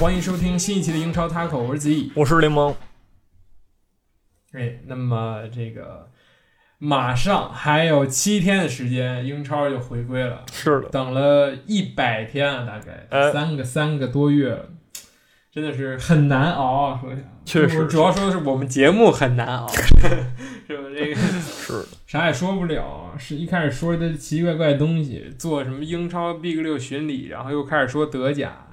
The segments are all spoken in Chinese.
欢迎收听新一期的英超 Taco，我是子毅。我是柠檬，哎，那么这个马上还有七天的时间，英超就回归了，是的，等了一百天啊，大概、哎。三个三个多月。了，真的是很难熬啊！说一下，确实。主要说的是我们节目很难熬，是吧？这个是。的，啥也说不了，是一开始说的奇奇怪怪的东西，做什么英超 Big 六巡礼，然后又开始说德甲，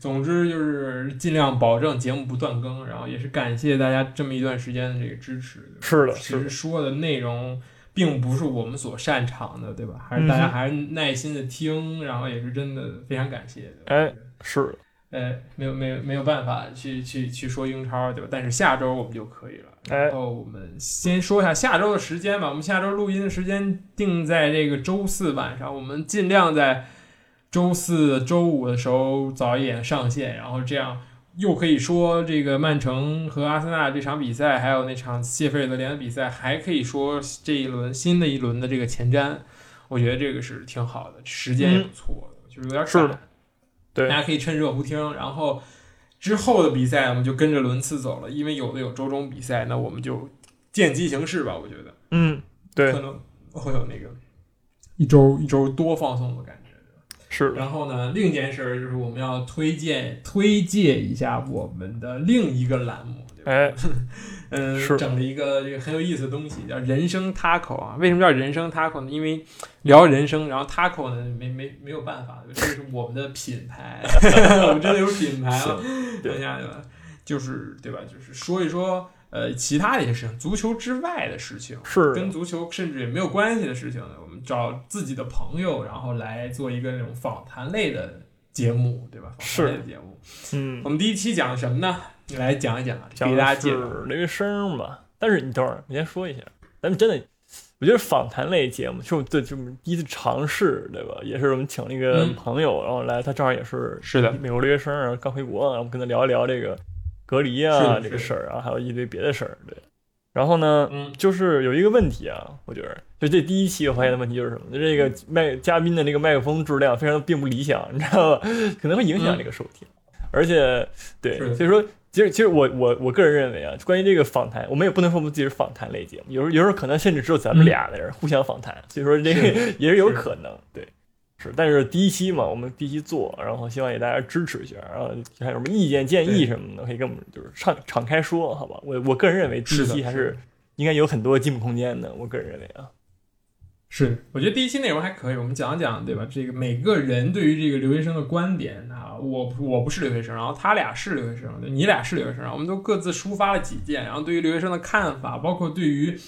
总之就是尽量保证节目不断更，然后也是感谢大家这么一段时间的这个支持。是的，其实说的内容并不是我们所擅长的，对吧？还是大家还是耐心的听，然后也是真的非常感谢。对是的，呃，没有没有没有办法去去去说英超，对吧？但是下周我们就可以了。哎然后我们先说一下下周的时间吧。我们下周录音的时间定在这个周四晚上，我们尽量在周四周五的时候早一点上线，然后这样又可以说这个曼城和阿森纳这场比赛，还有那场谢菲尔德联的比赛，还可以说这一轮新的一轮的这个前瞻。我觉得这个是挺好的，时间也不错的，就是有点赶是的。对大家可以趁热乎听，然后之后的比赛我们就跟着轮次走了，因为有的有周中比赛，那我们就见机行事吧。我觉得嗯，对可，能会有那个一周一周多放松的感觉。是，然后呢，另一件事儿就是我们要推荐推介一下我们的另一个栏目，对吧？哎，嗯，是整了一个这个很有意思的东西，叫人生 taco 啊。为什么叫人生 taco 呢？因为聊人生，然后 taco 呢没没没有办法，这是我们的品牌，我们真的有品牌了。对等一下对吧？就是对吧？就是说一说呃其他的一些事情，足球之外的事情，是，跟足球甚至也没有关系的事情呢，我们找自己的朋友，然后来做一个那种访谈类的节目，对吧？访谈类的节目。嗯我，们第一期讲的什么呢？你来讲一讲给大家介绍。是留学生吧。但是你等会儿，你先说一下，咱们真的，我觉得访谈类节目，就我对，就是第一次尝试，对吧？也是我们请了一个嗯朋友，然后来，他正好也是是的，美国留学生，然后刚回国，然后我们跟他聊一聊这个隔离啊这个事儿，啊还有一堆别的事儿，对。然后呢，嗯，就是有一个问题啊，我觉得就这第一期我发现的问题就是什么？就这个麦嘉宾的这个麦克风质量非常并不理想，你知道吧？可能会影响这个收听，而且对，所以说其实其实我我我个人认为啊，关于这个访谈，我们也不能说我们自己是访谈类节目，有时候有时候可能甚至只有咱们俩的人互相访谈，所以说这个 也是有可能，对。是，但是第一期嘛，我们第一期做，然后希望给大家支持一下，然后还有什么意见建议什么的，可以跟我们就是敞敞开说，好吧？我我个人认为第一期还是应该有很多进步空间的，我个人认为啊，是，我觉得第一期内容还可以，我们讲讲，对吧？这个每个人对于这个留学生的观点啊，我不我不是留学生，然后他俩是留学生，你俩是留学生，我们都各自抒发了几件，然后对于留学生的看法，包括对于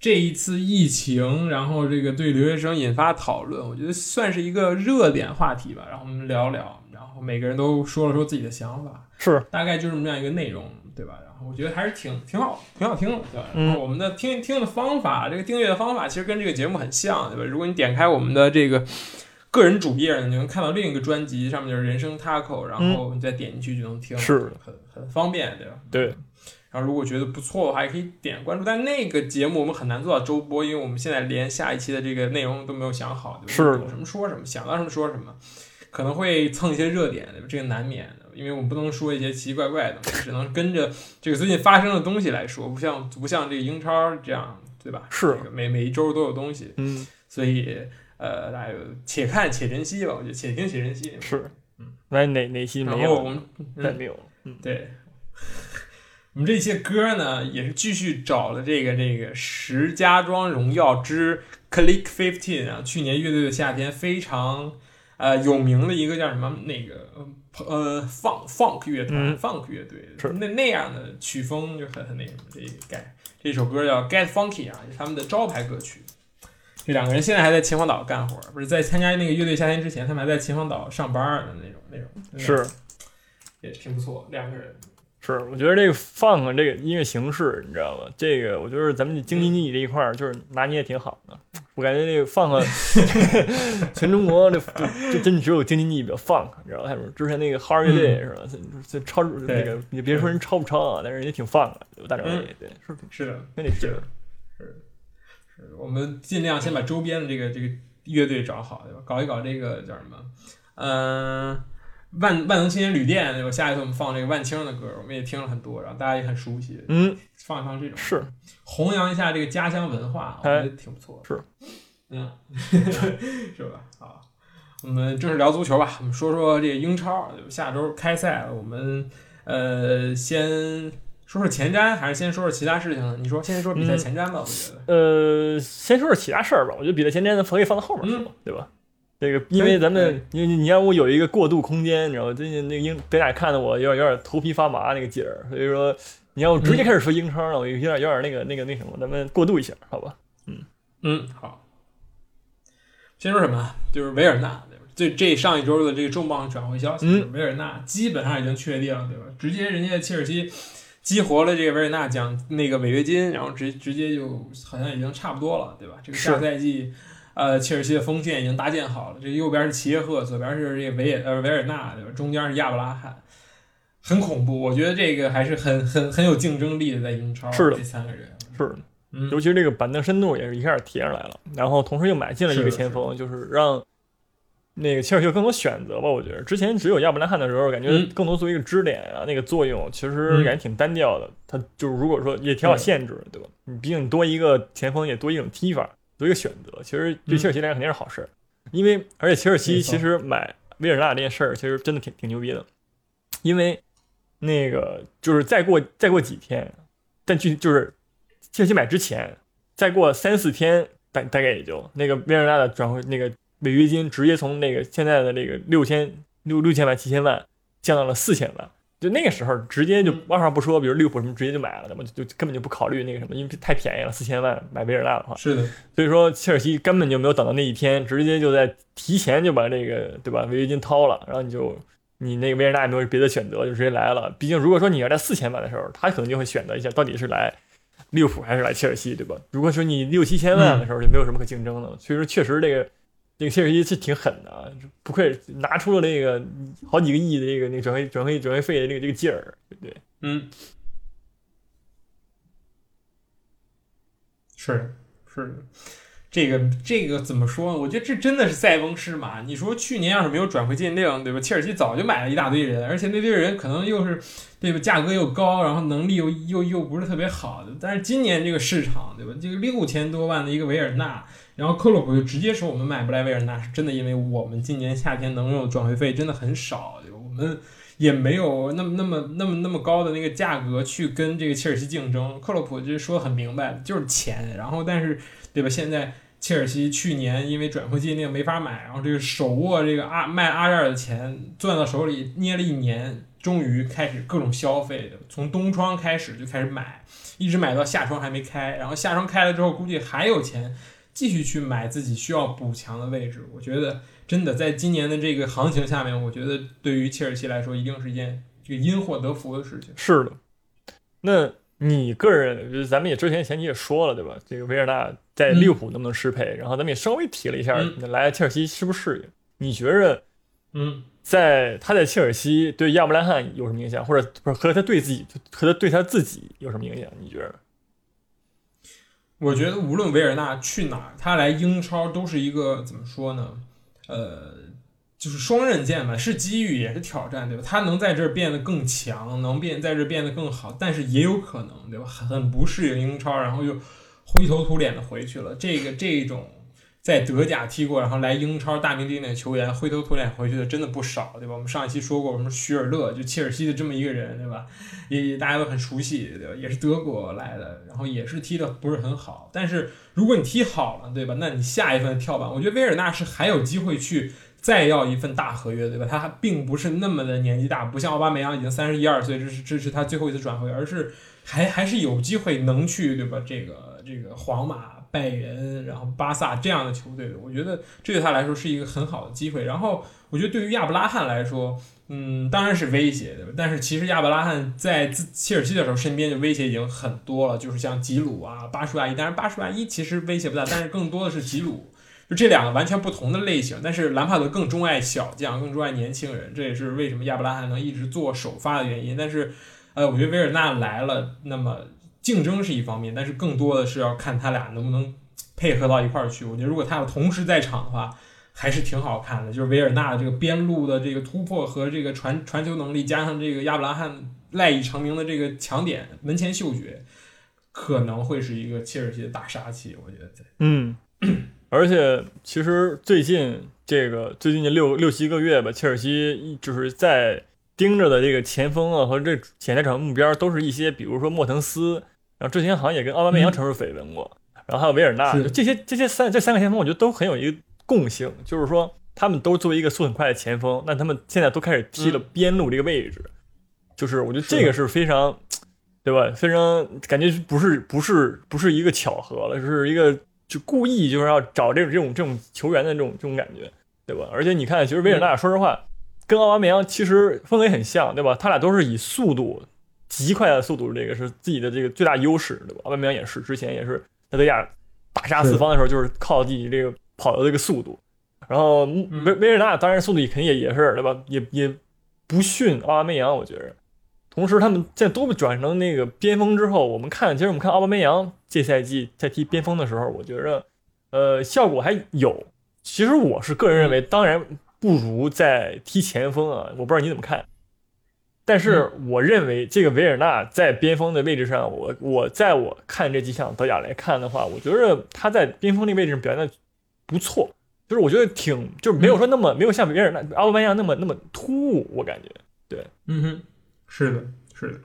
这一次疫情，然后这个对留学生引发讨论，我觉得算是一个热点话题吧。然后我们聊聊，然后每个人都说了说自己的想法，是大概就是这么样一个内容，对吧？然后我觉得还是挺挺好，挺好听的，对吧？嗯然后我们的听听的方法，这个订阅的方法其实跟这个节目很像，对吧？如果你点开我们的这个个人主页呢，你能看到另一个专辑，上面就是人生 taco，然后你再点进去就能听，是很很方便，对吧？对。然后如果觉得不错的话，也可以点关注。但那个节目我们很难做到周播，因为我们现在连下一期的这个内容都没有想好，对吧？有什么说什么，想到什么说什么，可能会蹭一些热点？这个难免的，因为我们不能说一些奇奇怪怪的东西，只能跟着这个最近发生的东西来说，不像不像这个英超这样，对吧？是这个每每一周都有东西，嗯所以呃，大家且看且珍惜吧，我觉得且听且珍惜。是嗯，那哪哪期没有？我们嗯再没有，嗯对，我们这些歌呢，也是继续找了这个这个《石家庄荣耀之 Click Fifteen》啊，去年乐队的夏天非常呃有名的一个叫什么那个呃 funk funk 乐团、嗯 funk 乐队，是那那样的曲风就很很那什么，这个改这首歌叫 Get Funky 啊，是他们的招牌歌曲。这两个人现在还在秦皇岛干活，不是在参加那个乐队夏天之前，他们还在秦皇岛上班的那种那种，是也挺不错，两个人。是，我觉得这个 funk 这个音乐形式，你知道吧？这个我觉得咱们京津冀这一块儿就是拿捏挺好的。我感觉这个 funk 全中国这这真只有京津冀比较 funk，你知道吧？之前那个哈尔乐队是吧？这这超那个，你别说人超不超啊，但是也挺 funk 大张伟对，是是的，跟你是是是，我们尽量先把周边的这个这个乐队找好，对吧？搞一搞这个叫什么？嗯。万万能青年旅店，对吧？下一次我们放这个万青的歌，我们也听了很多，然后大家也很熟悉。嗯，放一放这种是弘扬一下这个家乡文化，我觉得挺不错。是，嗯，是吧？好，我们正式聊足球吧。我们说说这个英超，下周开赛了。我们呃，先说说前瞻，还是先说说其他事情呢？你说先说比赛前瞻吧。我觉得，呃，先说说其他事儿吧。我觉得比赛前瞻咱可以放到后面说，对吧？这个，因为咱们，你你让我有一个过渡空间，你知道吗？最近那个英北奶看的我有点有点头皮发麻那个劲儿，所以说你要直接开始说英超了，我有点有点那个那个那什么，咱们过渡一下，好吧？嗯嗯，好。先说什么？就是维尔纳，对吧这这上一周的这个重磅转会消息，维尔纳基本上已经确定了，对吧？直接人家切尔西激活了这个维尔纳奖那个违约金，然后直直接就好像已经差不多了，对吧？这个下赛季。呃，切尔西的锋线已经搭建好了，这右边是齐耶赫，左边是这个维也呃维尔纳，对吧？中间是亚布拉罕，很恐怖。我觉得这个还是很很很有竞争力的，在英超是的，这三个人是的，尤其是这个板凳深度也是一下提上来了。然后同时又买进了一个前锋，就是让那个切尔西有更多选择吧。我觉得之前只有亚布拉罕的时候，感觉更多作为一个支点啊，那个作用其实感觉挺单调的。他就是如果说也挺好限制，对吧？你毕竟多一个前锋，也多一种踢法。做一个选择，其实对切尔西来讲肯定是好事，因为而且切尔西其实买维尔纳这件事儿，其实真的挺挺牛逼的，因为那个就是再过再过几天，但具体就是切尔西买之前，再过三四天，大大概也就那个维尔纳的转会那个违约金直接从那个现在的那个六千六六千万七千万降到了四千万。就那个时候，直接就二话不说，比如利物浦什么直接就买了，那么就根本就不考虑那个什么，因为太便宜了，四千万买维尔纳的话，是的。所以说切尔西根本就没有等到那一天，直接就在提前就把这个对吧违约金掏了，然后你就你那个维尔纳也没有别的选择，就直接来了。毕竟如果说你要在四千万的时候，他可能就会选择一下到底是来利物浦还是来切尔西，对吧？如果说你六七千万的时候就没有什么可竞争的，所以说确实这个。这个切尔西是挺狠的啊，不愧拿出了那个好几个亿的这个那个转会转会转会费的那个这个劲儿，对不对？嗯，是是，这个这个怎么说呢？我觉得这真的是塞翁失马。你说去年要是没有转会禁令，对吧？切尔西早就买了一大堆人，而且那堆人可能又是对吧？价格又高，然后能力又又又不是特别好的。但是今年这个市场，对吧？这个六千多万的一个维尔纳。然后克洛普就直接说我们买不来维尔纳，是真的，因为我们今年夏天能用转会费真的很少，我们也没有那么那么那么那么高的那个价格去跟这个切尔西竞争。克洛普就说的很明白，就是钱。然后但是对吧？现在切尔西去年因为转会禁令没法买，然后这个手握这个阿卖阿扎尔的钱攥到手里捏了一年，终于开始各种消费，从冬窗开始就开始买，一直买到夏窗还没开，然后夏窗开了之后估计还有钱。继续去买自己需要补强的位置，我觉得真的在今年的这个行情下面，我觉得对于切尔西来说，一定是一件这个因祸得福的事情。是的，那你个人，咱们也之前前期也说了，对吧？这个维尔纳在利物浦能不能适配？然后咱们也稍微提了一下，来切尔西适不适应？你觉着，嗯，在他在切尔西对亚布拉罕有什么影响，或者不是和他对自己和他对他自己有什么影响？你觉着？我觉得无论维尔纳去哪儿，他来英超都是一个怎么说呢？呃，就是双刃剑吧，是机遇也是挑战，对吧？他能在这儿变得更强，能变在这儿变得更好，但是也有可能，对吧？很不适应英超，然后又灰头土脸的回去了。这个这种。在德甲踢过，然后来英超大名鼎鼎的球员，灰头土脸回去的真的不少，对吧？我们上一期说过，什么许尔勒，就切尔西的这么一个人，对吧？也大家都很熟悉，对吧？也是德国来的，然后也是踢的不是很好。但是如果你踢好了，对吧？那你下一份跳板，我觉得威尔纳是还有机会去再要一份大合约，对吧？他并不是那么的年纪大，不像奥巴梅扬已经三十一二岁，这是这是他最后一次转会，而是还还是有机会能去，对吧？这个这个皇马。拜仁，然后巴萨这样的球队。我觉得这对他来说是一个很好的机会。然后我觉得对于亚布拉罕来说，嗯，当然是威胁的。但是其实亚布拉罕在自切尔西的时候，身边的威胁已经很多了，就是像吉鲁啊、巴舒亚伊。当然巴舒亚伊其实威胁不大，但是更多的是吉鲁。就这两个完全不同的类型，但是兰帕德更钟爱小将，更钟爱年轻人，这也是为什么亚布拉罕能一直做首发的原因。但是，呃，我觉得维尔纳来了，那么竞争是一方面，但是更多的是要看他俩能不能配合到一块儿去。我觉得如果他俩同时在场的话，还是挺好看的。就是维尔纳的这个边路的这个突破和这个传传球能力，加上这个亚布拉罕赖以成名的这个强点门前嗅觉，可能会是一个切尔西的大杀器。我觉得，嗯。而且，其实最近这个最近这六六七个月吧，切尔西就是在盯着的这个前锋啊和这潜在场目标，都是一些比如说莫腾斯，然后之前好像也跟奥巴梅扬传出绯闻过，然后还有维尔纳，就这些这些三这三个前锋，我觉得都很有一个共性，就是说他们都作为一个速很快的前锋，那他们现在都开始踢了边路这个位置，就是我觉得这个是非常，对吧？非常感觉不是不是不是一个巧合了，就是一个。就故意就是要找这种这种这种球员的这种这种感觉，对吧？而且你看，其实维尔纳说实话，跟奥巴梅扬其实氛围很像，对吧？他俩都是以速度极快的速度，这个是自己的这个最大优势，对吧？奥巴梅扬也是，之前也是在德甲大杀四方的时候，就是靠自己这个跑的这个速度。然后维维尔纳当然速度肯定也也是，对吧？也也不逊奥巴梅扬，我觉着。同时，他们在都转成那个边锋之后，我们看，其实我们看奥巴梅扬这赛季在踢边锋的时候，我觉着，呃，效果还有。其实我是个人认为，当然不如在踢前锋啊。我不知道你怎么看，但是我认为这个维尔纳在边锋的位置上，我我在我看这几场德甲来看的话，我觉得他在边锋那位置上表现的不错，就是我觉得挺就是没有说那么没有像维尔纳奥巴梅扬那么那么突兀，我感觉对，嗯哼。是的，是的，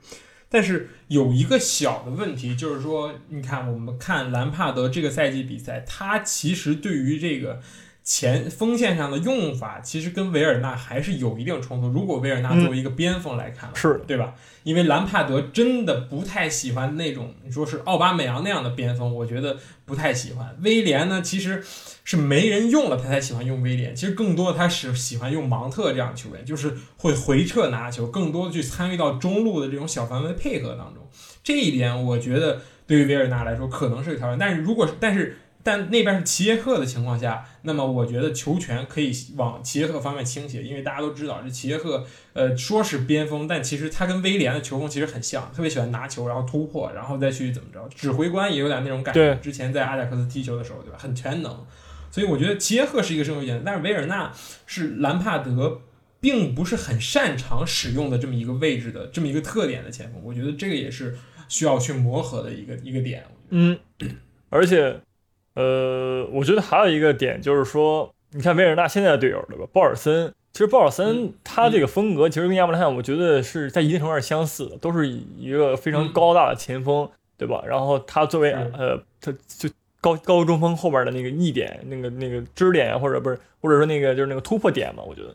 但是有一个小的问题，就是说，你看，我们看兰帕德这个赛季比赛，他其实对于这个前锋线上的用法，其实跟维尔纳还是有一定冲突。如果维尔纳作为一个边锋来看，是对吧？因为兰帕德真的不太喜欢那种你说是奥巴梅扬那样的边锋，我觉得不太喜欢。威廉呢，其实。是没人用了，他才喜欢用威廉。其实更多的他是喜欢用芒特这样的球员，就是会回撤拿球，更多的去参与到中路的这种小范围配合当中。这一点我觉得对于维尔纳来说可能是个挑战。但是如果但是但那边是齐耶赫的情况下，那么我觉得球权可以往齐耶赫方面倾斜，因为大家都知道这齐耶赫呃说是边锋，但其实他跟威廉的球风其实很像，特别喜欢拿球然后突破，然后再去怎么着，指挥官也有点那种感觉。之前在阿贾克斯踢球的时候，对吧？很全能。所以我觉得齐耶赫是一个正确选择，但是维尔纳是兰帕德并不是很擅长使用的这么一个位置的这么一个特点的前锋，我觉得这个也是需要去磨合的一个一个点。嗯，而且，呃，我觉得还有一个点就是说，你看维尔纳现在的队友对吧？鲍尔森，其实鲍尔森他这个风格其实跟亚伯拉罕我觉得是在一定程度上相似的，都是一个非常高大的前锋，对吧？然后他作为呃，他就。高高中锋后边的那个逆点，那个那个支点啊，或者不是，或者说那个就是那个突破点嘛，我觉得。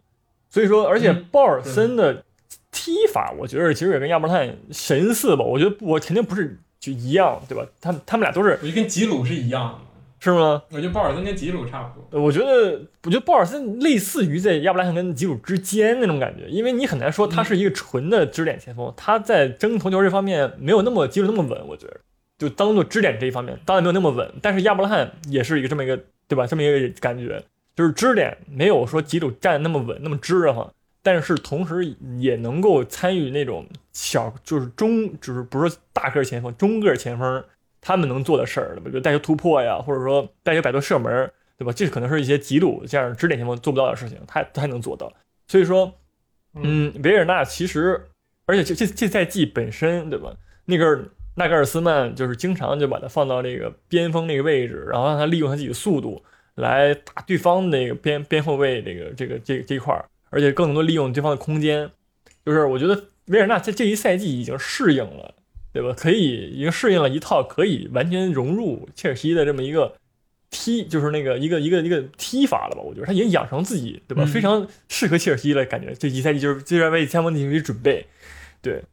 所以说，而且鲍尔森的踢法，我觉得其实也跟亚伯特神似吧。我觉得我肯定不是就一样，对吧？他他们俩都是，我觉得跟吉鲁是一样的，是吗？我觉得鲍尔森跟吉鲁差不多。我觉得，我觉得鲍尔森类似于在亚伯拉罕跟吉鲁之间那种感觉，因为你很难说他是一个纯的支点前锋，他在争头球这方面没有那么吉鲁那么稳，我觉得。就当做支点这一方面，当然没有那么稳，但是亚伯拉罕也是一个这么一个，对吧？这么一个感觉，就是支点没有说吉鲁站那么稳，那么支的话，但是同时也能够参与那种小，就是中，就是不是大个前锋，中个前锋他们能做的事儿，对吧？就带球突破呀，或者说带球摆脱射门，对吧？这可能是一些吉鲁这样支点前锋做不到的事情，他他还能做到。所以说，嗯，维尔纳其实，而且这这这赛季本身，对吧？那个。纳格尔斯曼就是经常就把他放到这个边锋那个位置，然后让他利用他自己的速度来打对方那个边边后卫这个这个这这一块儿，而且更多利用对方的空间。就是我觉得维尔纳在这一赛季已经适应了，对吧？可以已经适应了一套可以完全融入切尔西的这么一个踢，就是那个一个一个一个踢法了吧？我觉得他已经养成自己，对吧？非常适合切尔西了，感觉这一赛季就是就是为前锋进行准备，对。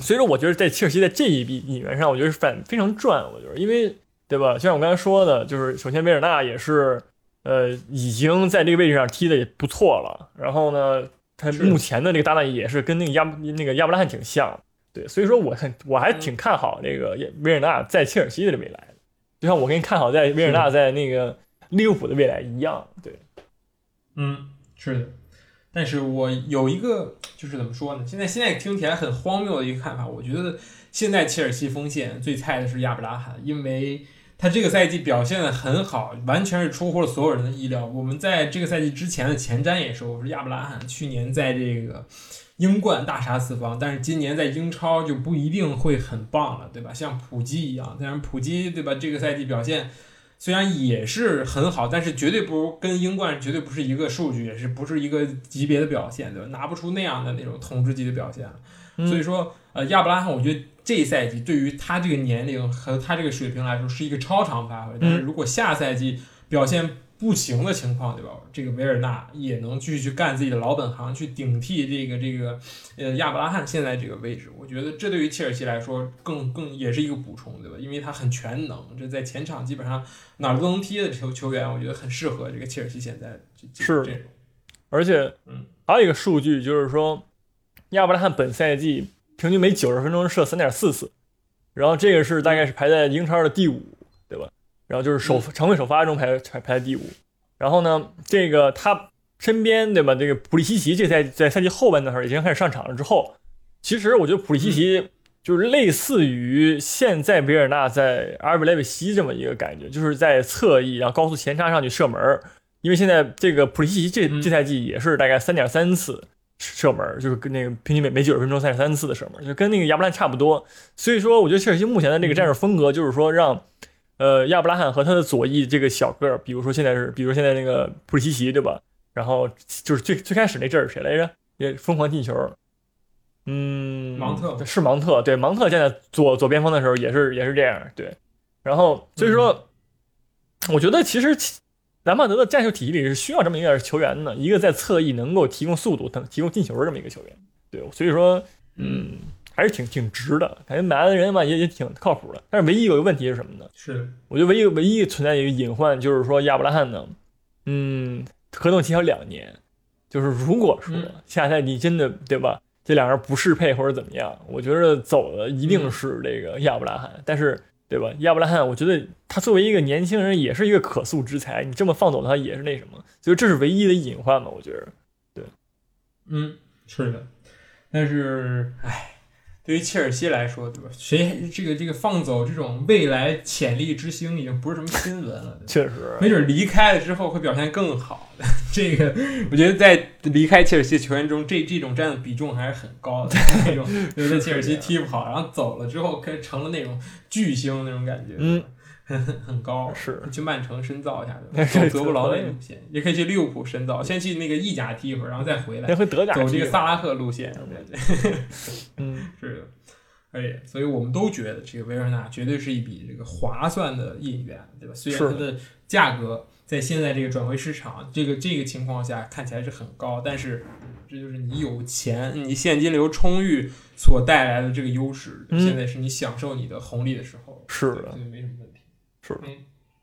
所以说，我觉得在切尔西在这一笔引援上，我觉得是反非常赚。我觉得，因为对吧？就像我刚才说的，就是首先维尔纳也是，呃，已经在这个位置上踢的也不错了。然后呢，他目前的这个搭档也是跟那个亚那个亚布拉罕挺像，对，所以说我很我还挺看好那个维尔纳在切尔西的未来的，就像我跟你看好在维尔纳在那个利物浦的未来一样，对，嗯，是的。但是我有一个就是怎么说呢？现在现在听起来很荒谬的一个看法，我觉得现在切尔西锋线最菜的是亚布拉罕，因为。他这个赛季表现的很好，完全是出乎了所有人的意料。我们在这个赛季之前的前瞻也说，我说亚布拉罕去年在这个英冠大杀四方，但是今年在英超就不一定会很棒了，对吧？像普基一样，但是普基对吧？这个赛季表现虽然也是很好，但是绝对不如跟英冠绝对不是一个数据，也是不是一个级别的表现，对吧？拿不出那样的那种统治级的表现。所以说，呃，亚布拉罕，我觉得。这一赛季对于他这个年龄和他这个水平来说是一个超常发挥，但是如果下赛季表现不行的情况，对吧？这个维尔纳也能继续去干自己的老本行，去顶替这个这个呃亚伯拉罕现在这个位置。我觉得这对于切尔西来说更更也是一个补充，对吧？因为他很全能，这在前场基本上哪儿都能踢的球球员，我觉得很适合这个切尔西现在是这种。而且，嗯，还有一个数据就是说，亚伯拉罕本赛季。平均每九十分钟射三点四次，然后这个是大概是排在英超的第五？然后就是首常规首发中排排排第五。然后呢，这个他身边对吧？这个普利西奇这赛在赛季后半段时候已经开始上场了之后，其实我觉得普利西奇就是类似于现在维尔纳在阿尔比莱维西这么一个感觉，就是在侧翼然后高速前插上去射门。因为现在这个普利西奇这这赛季也是大概三点三次。射门就是跟那个平均每每九十分钟三点三次的射门，就跟那个亚布兰差不多。所以说，我觉得切尔西目前的这个战术风格就是说，让呃亚布拉罕和他的左翼这个小个儿，比如说现在是，比如现在那个普里西奇，对吧？然后就是最最开始那阵儿谁来着？也疯狂进球。嗯，芒特是芒特，对，芒特现在左左边锋的时候也是也是这样，对。然后所以说，我觉得其实。兰帕德的战术体系里是需要这么一个球员的，一个在侧翼能够提供速度、能提供进球这么一个球员。对，所以说，嗯，还是挺挺值的，感觉买来的人嘛也也挺靠谱的。但是唯一有一个问题是什么呢？是，我觉得唯一唯一存在一个隐患就是说亚伯拉罕呢，嗯，合同期还有两年，就是如果说下赛季真的对吧，这两人不适配或者怎么样，我觉得走的一定是这个亚伯拉罕，但是。对吧？亚伯拉罕，我觉得他作为一个年轻人，也是一个可塑之才。你这么放走他，也是那什么？所以这是唯一的隐患嘛？我觉得，对，嗯，是的。但是，唉。对于切尔西来说，对吧？谁这个这个放走这种未来潜力之星，已经不是什么新闻了。确实，没准离开了之后会表现更好。这个我觉得在离开切尔西球员中，这这种占的比重还是很高的。那种在切尔西踢不好，然后走了之后，跟成了那种巨星那种感觉。嗯。很很高，是去曼城深造一下，走德布劳内路线，也可以去利物浦深造，先去那个意甲踢一会儿，然后再回来，回德甲走这个萨拉赫路线，对 对，嗯，是的，哎，所以我们都觉得这个维尔纳绝对是一笔这个划算的引援，对吧？虽然它的价格在现在这个转会市场这个这个情况下看起来是很高，但是这就是你有钱，你现金流充裕所带来的这个优势。现在是你享受你的红利的时候，是的，没什么问题。是的，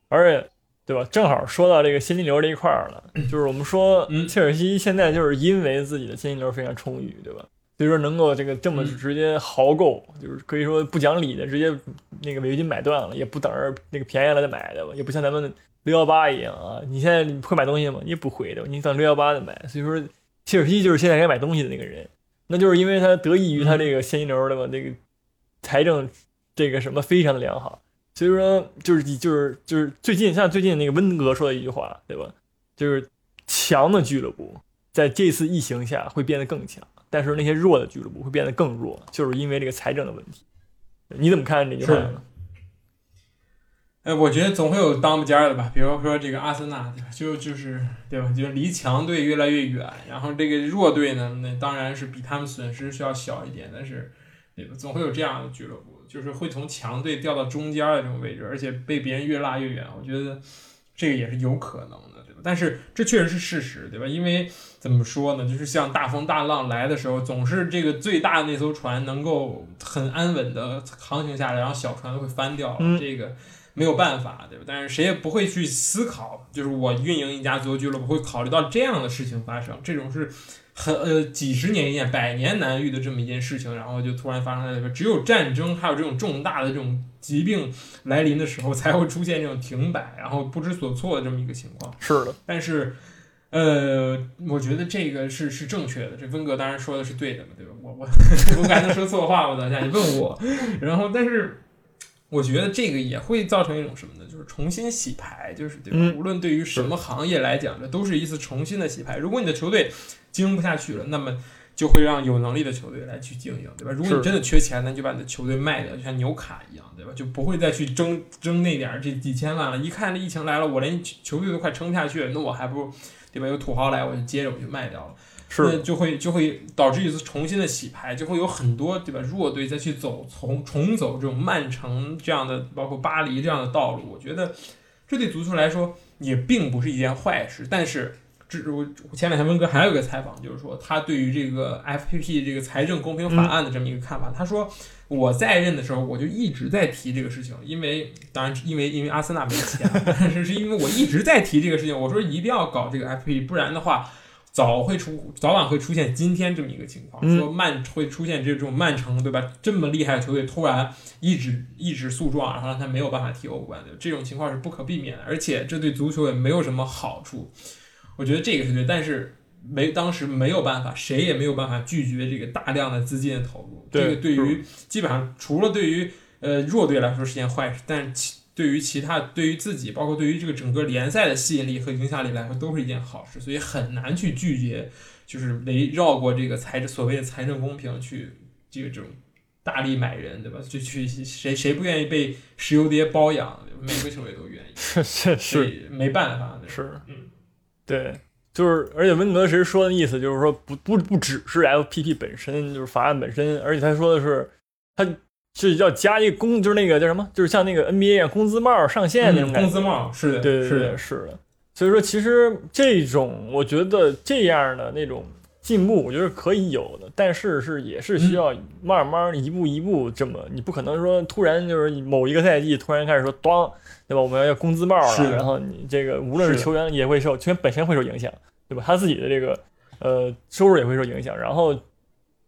而且，对吧？正好说到这个现金流这一块儿了，就是我们说，切尔西现在就是因为自己的现金流非常充裕，对吧？所以说能够这个这么直接豪购，就是可以说不讲理的，直接那个违约金买断了，也不等着那个便宜了再买的吧？也不像咱们六幺八一样啊！你现在你会买东西吗？你也不会的，你等六幺八再买。所以说，切尔西就是现在该买东西的那个人，那就是因为他得益于他这个现金流，对吧？那个财政这个什么非常的良好。所以说，就是就是就是最近像最近那个温格说的一句话，对吧？就是强的俱乐部在这次疫情下会变得更强，但是那些弱的俱乐部会变得更弱，就是因为这个财政的问题。你怎么看这句话呢？哎，我觉得总会有当不尖的吧，比如说这个阿森纳，就就是对吧？就是离强队越来越远，然后这个弱队呢，那当然是比他们损失需要小一点，但是对吧？总会有这样的俱乐部。就是会从强队掉到中间的这种位置，而且被别人越拉越远。我觉得这个也是有可能的，对吧？但是这确实是事实，对吧？因为怎么说呢？就是像大风大浪来的时候，总是这个最大的那艘船能够很安稳的航行下来，然后小船都会翻掉。这个没有办法，对吧？但是谁也不会去思考，就是我运营一家足球俱乐部会考虑到这样的事情发生，这种是很呃几十年一见、百年难遇的这么一件事情，然后就突然发生在这边。只有战争还有这种重大的这种疾病来临的时候，才会出现这种停摆，然后不知所措的这么一个情况。是的，但是。呃，我觉得这个是是正确的。这温格当然说的是对的嘛，对吧？我我我还能说错话吗？大家你问我，然后但是我觉得这个也会造成一种什么呢？就是重新洗牌，就是对吧？无论对于什么行业来讲，这都是一次重新的洗牌。如果你的球队经营不下去了，那么就会让有能力的球队来去经营，对吧？如果你真的缺钱，那就把你的球队卖掉，就像纽卡一样，对吧？就不会再去争争那点儿这几千万了。一看这疫情来了，我连球队都快撑不下去了，那我还不如。对吧？有土豪来，我就接着我就卖掉了，是就会就会导致一次重新的洗牌，就会有很多对吧弱队再去走重重走这种曼城这样的，包括巴黎这样的道路。我觉得这对足球来说也并不是一件坏事。但是这我前两天温哥还有一个采访，就是说他对于这个 FPP 这个财政公平法案的这么一个看法，他说。我在任的时候，我就一直在提这个事情，因为当然，因为因为阿森纳没钱，但是是因为我一直在提这个事情。我说一定要搞这个 FPP，不然的话，早会出早晚会出现今天这么一个情况，说曼会出现这种曼城，对吧？这么厉害的球队突然一直一直诉状，然后让他没有办法踢欧冠，这种情况是不可避免的，而且这对足球也没有什么好处。我觉得这个是对，但是。没，当时没有办法，谁也没有办法拒绝这个大量的资金的投入。这个对于基本上除了对于呃弱队来说是件坏事，但其对于其他对于自己，包括对于这个整个联赛的吸引力和影响力来说，都是一件好事。所以很难去拒绝，就是围绕过这个财所谓的财政公平去这个这种大力买人，对吧？就去谁谁不愿意被石油爹包养？每个球队都愿意。是是是，没办法，是嗯，对。就是，而且温格其实说的意思就是说，不不不只是 FPP 本身，就是法案本身，而且他说的是，他是要加一个工，就是那个叫什么，就是像那个 NBA 一样工资帽上限那种感觉。工资帽是的，对对对，是的。所以说，其实这种我觉得这样的那种进步，我觉得可以有的，但是是也是需要慢慢一步一步这么，你不可能说突然就是某一个赛季突然开始说，咣，对吧？我们要要工资帽了，然后你这个无论是球员也会受，球员本身会受影响。对吧？他自己的这个呃收入也会受影响。然后，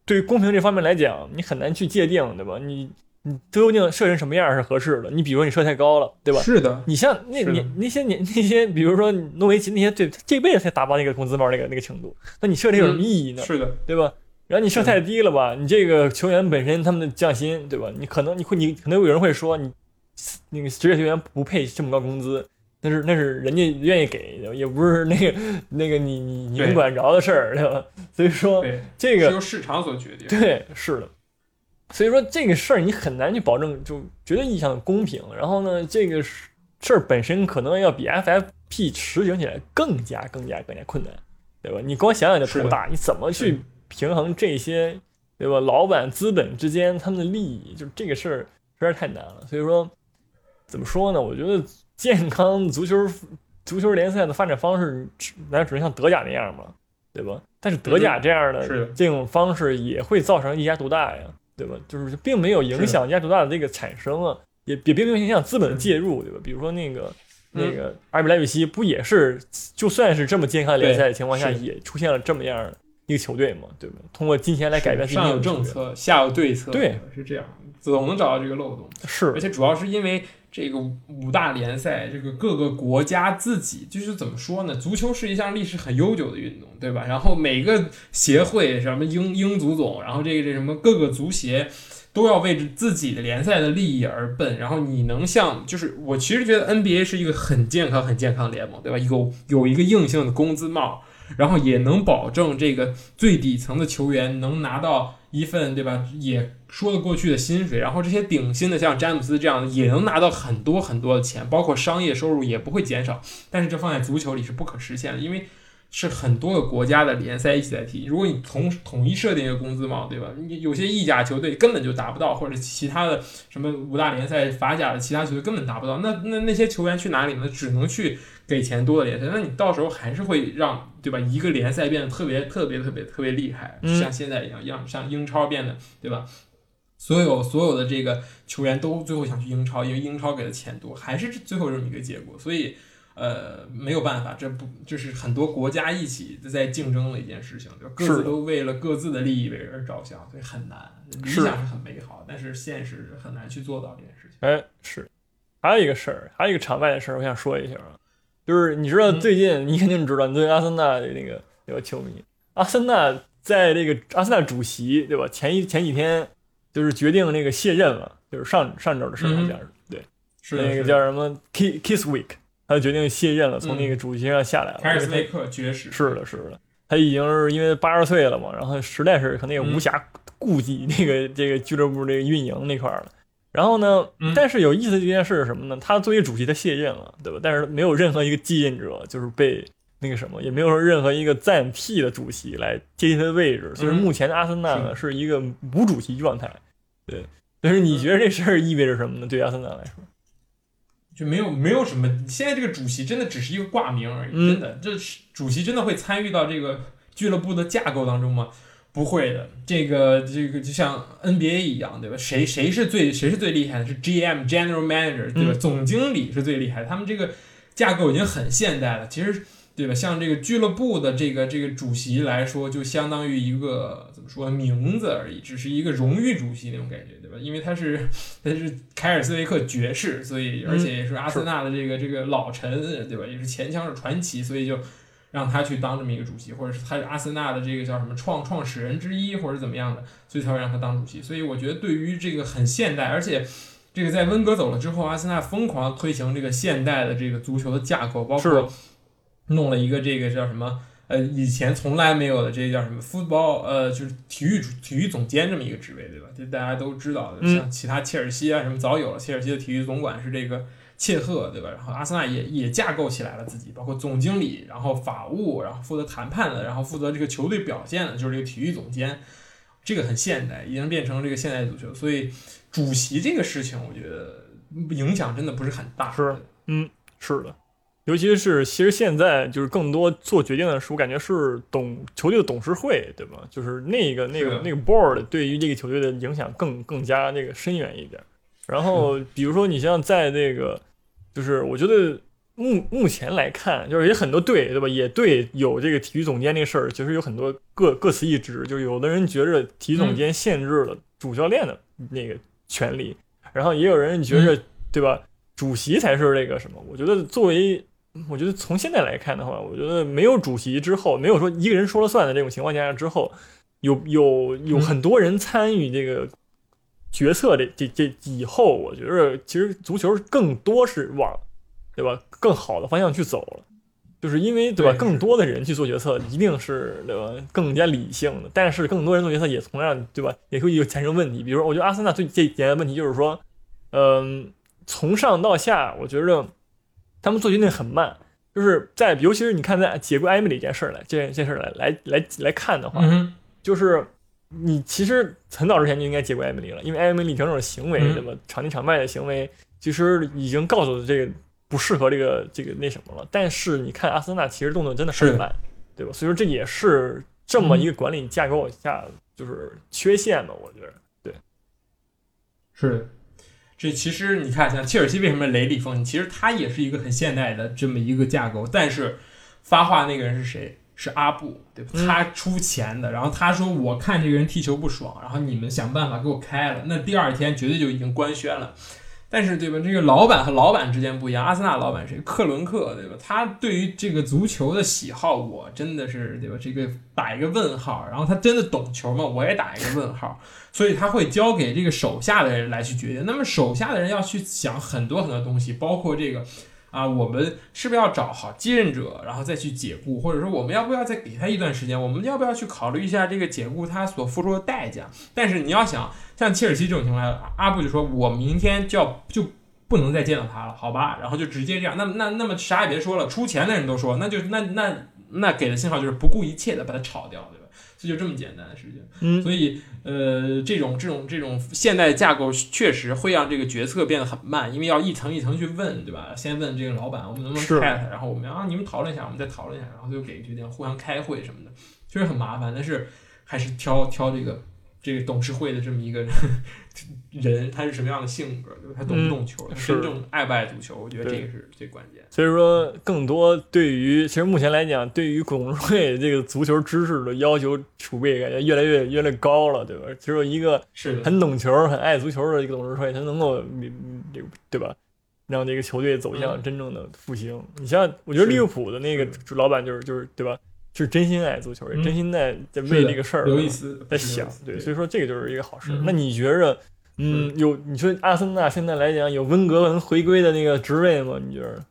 对于公平这方面来讲，你很难去界定，对吧？你你究竟设成什么样是合适的？你比如说你设太高了，对吧？是的。你像那你那些年那些，比如说诺维奇那些，对这辈子才达不到那个工资帽那个那个程度。那你设这有什么意义呢？是的，对吧？然后你设太低了吧？你这个球员本身他们的降薪，对吧？你可能你会你可能有人会说你那个职业球员不配这么高工资。那是那是人家愿意给，也不是那个 那个你你你们管着的事儿，对吧？所以说这个是由市场所决定。对，是的。所以说这个事儿你很难去保证就绝对意义上的公平。然后呢，这个事儿本身可能要比 FFP 实行起来更加更加更加困难，对吧？你光想想就头大，你怎么去平衡这些，对吧？老板资本之间他们的利益，就这个事儿实在太难了。所以说，怎么说呢？我觉得。健康足球足球联赛的发展方式，难道只能像德甲那样嘛？对吧？但是德甲这样的这种方式也会造成一家独大呀，对吧？就是并没有影响一家独大的这个产生啊，也也并没有影响资本的介入，对吧？比如说那个那个阿尔比莱比锡不也是，就算是这么健康联赛的情况下，也出现了这么样一个球队嘛，对吧？通过金钱来改变上有政策，下有对策，对，是这样，总能找到这个漏洞。是，而且主要是因为。这个五大联赛，这个各个国家自己就是怎么说呢？足球是一项历史很悠久的运动，对吧？然后每个协会，什么英英足总，然后这个这什么各个足协，都要为着自己的联赛的利益而奔。然后你能像，就是我其实觉得 NBA 是一个很健康、很健康的联盟，对吧？有有一个硬性的工资帽，然后也能保证这个最底层的球员能拿到一份，对吧？也。说得过去的薪水，然后这些顶薪的像詹姆斯这样的也能拿到很多很多的钱，包括商业收入也不会减少。但是这放在足球里是不可实现的，因为是很多个国家的联赛一起在踢。如果你统统一设定一个工资帽，对吧？你有些意甲球队根本就达不到，或者其他的什么五大联赛、法甲的其他球队根本达不到，那那那些球员去哪里呢？只能去。给钱多的联赛，那你到时候还是会让对吧？一个联赛变得特别特别特别特别厉害，像现在一样，让像英超变得对吧？所有所有的这个球员都最后想去英超，因为英超给的钱多，还是最后这么一个结果。所以，呃，没有办法，这不就是很多国家一起在竞争的一件事情，就？各自都为了各自的利益为而着想，所以很难。理想是很美好，但是现实很难去做到这件事情。哎，是。还有一个事儿，还有一个场外的事儿，我想说一下啊，就是你知道最近你肯定知道，你对阿森纳的那个那个球迷，阿森纳在这个阿森纳主席对吧？前一前几天。就是决定那个卸任了，就是上上周的事好像是对，是那个叫什么 Kiss Kiss Week，他就决定卸任了，从那个主席上下来了。凯尔斯维克绝食是的，是的，他已经是因为八十岁了嘛，然后实在是可能也无暇顾及那个这个俱乐部这个运营那块了。然后呢，但是有意思的一件事是什么呢？他作为主席，他卸任了，对吧？但是没有任何一个继任者，就是被。那个什么，也没有说任何一个暂替的主席来接替他的位置，所以目前的阿森纳呢是一个无主席状态。对，但是你觉得这事儿意味着什么呢？对阿森纳来说，就没有没有什么。现在这个主席真的只是一个挂名而已，真的，这主席真的会参与到这个俱乐部的架构当中吗？不会的。这个这个就像 NBA 一样，对吧？谁谁是最谁是最厉害的？是 GM General Manager，对吧？总经理是最厉害的。他们这个架构已经很现代了，其实。对吧？像这个俱乐部的这个这个主席来说，就相当于一个怎么说名字而已，只是一个荣誉主席那种感觉，对吧？因为他是他是凯尔斯维克爵士，所以而且也是阿森纳的这个这个老臣，对吧？也是前枪手传奇，所以就让他去当这么一个主席，或者是他是阿森纳的这个叫什么创创始人之一，或者怎么样的，所以才会让他当主席。所以我觉得对于这个很现代，而且这个在温格走了之后，阿森纳疯狂推行这个现代的这个足球的架构，包括。弄了一个这个叫什么？呃，以前从来没有的，这个叫什么？football，呃，就是体育体育总监这么一个职位，对吧？这大家都知道的，像其他切尔西啊什么早有了，切尔西的体育总管是这个切赫，对吧？然后阿森纳也也架构起来了自己，包括总经理，然后法务，然后负责谈判的，然后负责这个球队表现的，就是这个体育总监。这个很现代，已经变成这个现代足球。所以主席这个事情，我觉得影响真的不是很大。是，嗯，是的。尤其是，其实现在就是更多做决定的时候感觉是董球队的董事会，对吧？就是那个那个那个 board 对于这个球队的影响更更加那个深远一点。然后，比如说你像在那个，就是我觉得目目前来看，就是也很多队，对吧？也对有这个体育总监那个事儿，其实有很多各各司一职。就是有的人觉着体育总监限制了主教练的那个权利，然后也有人觉着，对吧？主席才是那个什么？我觉得作为我觉得从现在来看的话，我觉得没有主席之后，没有说一个人说了算的这种情况下之后，有有有很多人参与这个决策的这这以后，我觉得其实足球更多是往对吧更好的方向去走了，就是因为对吧更多的人去做决策，一定是对吧更加理性的，但是更多人做决策也同样对吧也会有产生问题，比如说我觉得阿森纳最最简单的问题就是说，嗯，从上到下，我觉得。他们做决定很慢，就是在尤其是你看在解雇艾米丽这件事儿来这件这事儿来来来来看的话，就是你其实很早之前就应该解雇艾米丽了，因为艾米丽整种行为，对吧？场内场外的行为，其实已经告诉这个不适合这个这个那什么了。但是你看阿森纳其实动作真的很慢，对吧？所以说这也是这么一个管理架构下就是缺陷吧，我觉得对，是。这其实你看，像切尔西为什么雷厉风行？其实他也是一个很现代的这么一个架构，但是发话那个人是谁？是阿布，对吧？他出钱的，然后他说：“我看这个人踢球不爽，然后你们想办法给我开了。”那第二天绝对就已经官宣了。但是，对吧？这个老板和老板之间不一样。阿森纳老板是克伦克，对吧？他对于这个足球的喜好，我真的是，对吧？这个打一个问号。然后他真的懂球吗？我也打一个问号。所以他会交给这个手下的人来去决定。那么手下的人要去想很多很多东西，包括这个。啊，我们是不是要找好继任者，然后再去解雇，或者说我们要不要再给他一段时间？我们要不要去考虑一下这个解雇他所付出的代价？但是你要想，像切尔西这种情况下，阿布就说：“我明天就要就不能再见到他了，好吧？”然后就直接这样。那那那么啥也别说了，出钱的人都说，那就那那那给的信号就是不顾一切的把他炒掉，对？这就这么简单的事情。嗯，所以。呃，这种这种这种现代架构确实会让这个决策变得很慢，因为要一层一层去问，对吧？先问这个老板，我们能不能开他？然后我们啊，你们讨论一下，我们再讨论一下，然后就给决定，互相开会什么的，确实很麻烦。但是还是挑挑这个这个董事会的这么一个人，他是什么样的性格，对吧？他懂不懂球？他真正爱不爱足球？我觉得这个是最关键。所以说，更多对于其实目前来讲，对于董事会这个足球知识的要求储备，感觉越来越越来越高了，对吧？只有一个是很懂球、很爱足球的一个董事会，他能够对吧？让这个球队走向真正的复兴。你像，我觉得利物浦的那个老板就是就是对吧？是真心爱足球，也真心在在为这个事儿有意思在想，对，所以说这个就是一个好事。那你觉着，嗯，有你说阿森纳现在来讲有温格能回归的那个职位吗？你觉得？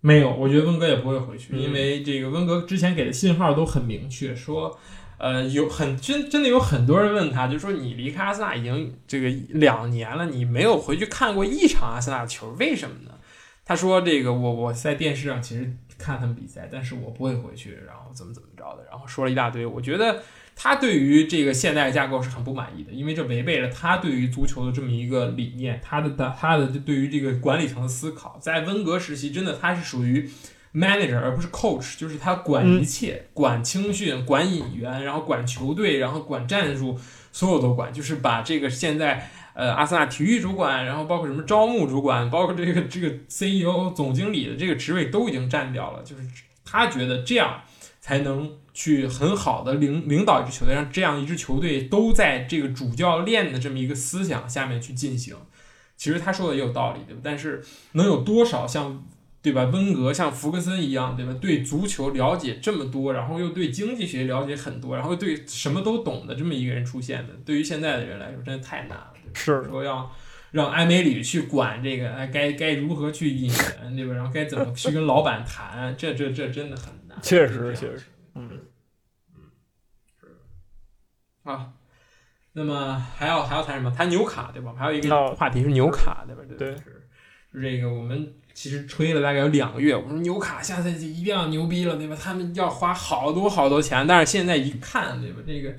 没有，我觉得温格也不会回去，因为这个温格之前给的信号都很明确，说，呃，有很真真的有很多人问他，就说你离开阿森纳已经这个两年了，你没有回去看过一场阿森纳的球，为什么呢？他说这个我我在电视上其实。看他们比赛，但是我不会回去，然后怎么怎么着的，然后说了一大堆。我觉得他对于这个现代架构是很不满意的，因为这违背了他对于足球的这么一个理念，他的他他的对于这个管理层的思考。在温格时期，真的他是属于 manager 而不是 coach，就是他管一切，管青训，管引援，然后管球队，然后管战术，所有都管，就是把这个现在。呃，阿森纳体育主管，然后包括什么招募主管，包括这个这个 CEO 总经理的这个职位都已经占掉了。就是他觉得这样才能去很好的领领导一支球队，让这样一支球队都在这个主教练的这么一个思想下面去进行。其实他说的也有道理，对吧？但是能有多少像对吧？温格像福格森一样，对吧？对足球了解这么多，然后又对经济学了解很多，然后对什么都懂的这么一个人出现的，对于现在的人来说，真的太难了。是说要让艾梅里去管这个，哎，该该如何去引援，对吧？然后该怎么去跟老板谈，这这这真的很难。确实，确实，嗯嗯，是。好，那么还要还要谈什么？谈纽卡，对吧？还有一个话题是纽卡，对吧？对，是是这个，我们其实吹了大概有两个月，我说纽卡下赛季一定要牛逼了，对吧？他们要花好多好多钱，但是现在一看，对吧？这个。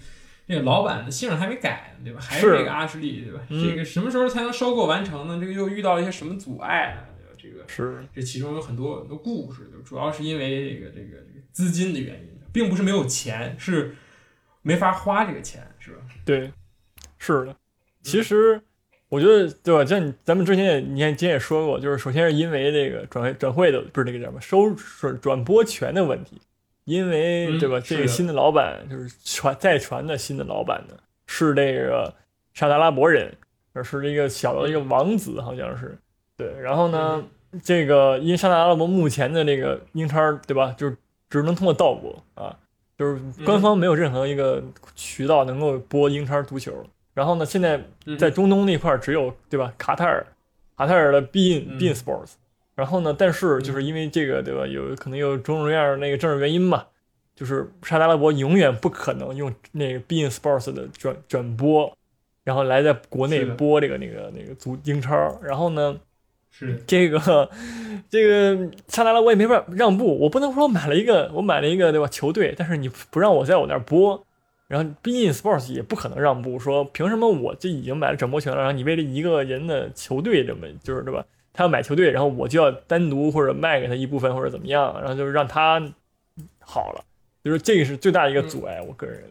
这个老板的姓还没改呢，对吧？还是这个阿什利，对吧？这个什么时候才能收购完成呢？这个又遇到了一些什么阻碍呢？对吧？这个是这其中有很多很多故事，就主要是因为这个这个这个资金的原因，并不是没有钱，是没法花这个钱，是吧？对，是的。其实我觉得，对吧？像咱们之前也，你看之前也说过，就是首先是因为这个转转会的不是那个叫什么收转转播权的问题。因为对吧？这个新的老板就是传再传的新的老板呢，是这个沙特阿拉伯人，而是一个小的一个王子，好像是对。然后呢，这个因为沙特阿拉伯目前的这个英超，对吧？就是只能通过盗播啊，就是官方没有任何一个渠道能够播英超足球。然后呢，现在在中东那块只有对吧？卡塔尔，卡塔尔的 Bein Bein Sports。然后呢？但是就是因为这个，对吧？有可能有种种各样那个政治原因嘛，就是沙特阿拉伯永远不可能用那个 beIN Sports 的转转播，然后来在国内播这个那个那个足英超。然后呢，是这个这个沙特阿拉伯也没法让步，我不能说买了一个我买了一个对吧球队，但是你不让我在我那儿播，然后 beIN Sports 也不可能让步，说凭什么我就已经买了转播权了，然后你为了一个人的球队这么就是对吧？他要买球队，然后我就要单独或者卖给他一部分或者怎么样，然后就是让他好了，就是这个是最大的一个阻碍。我个人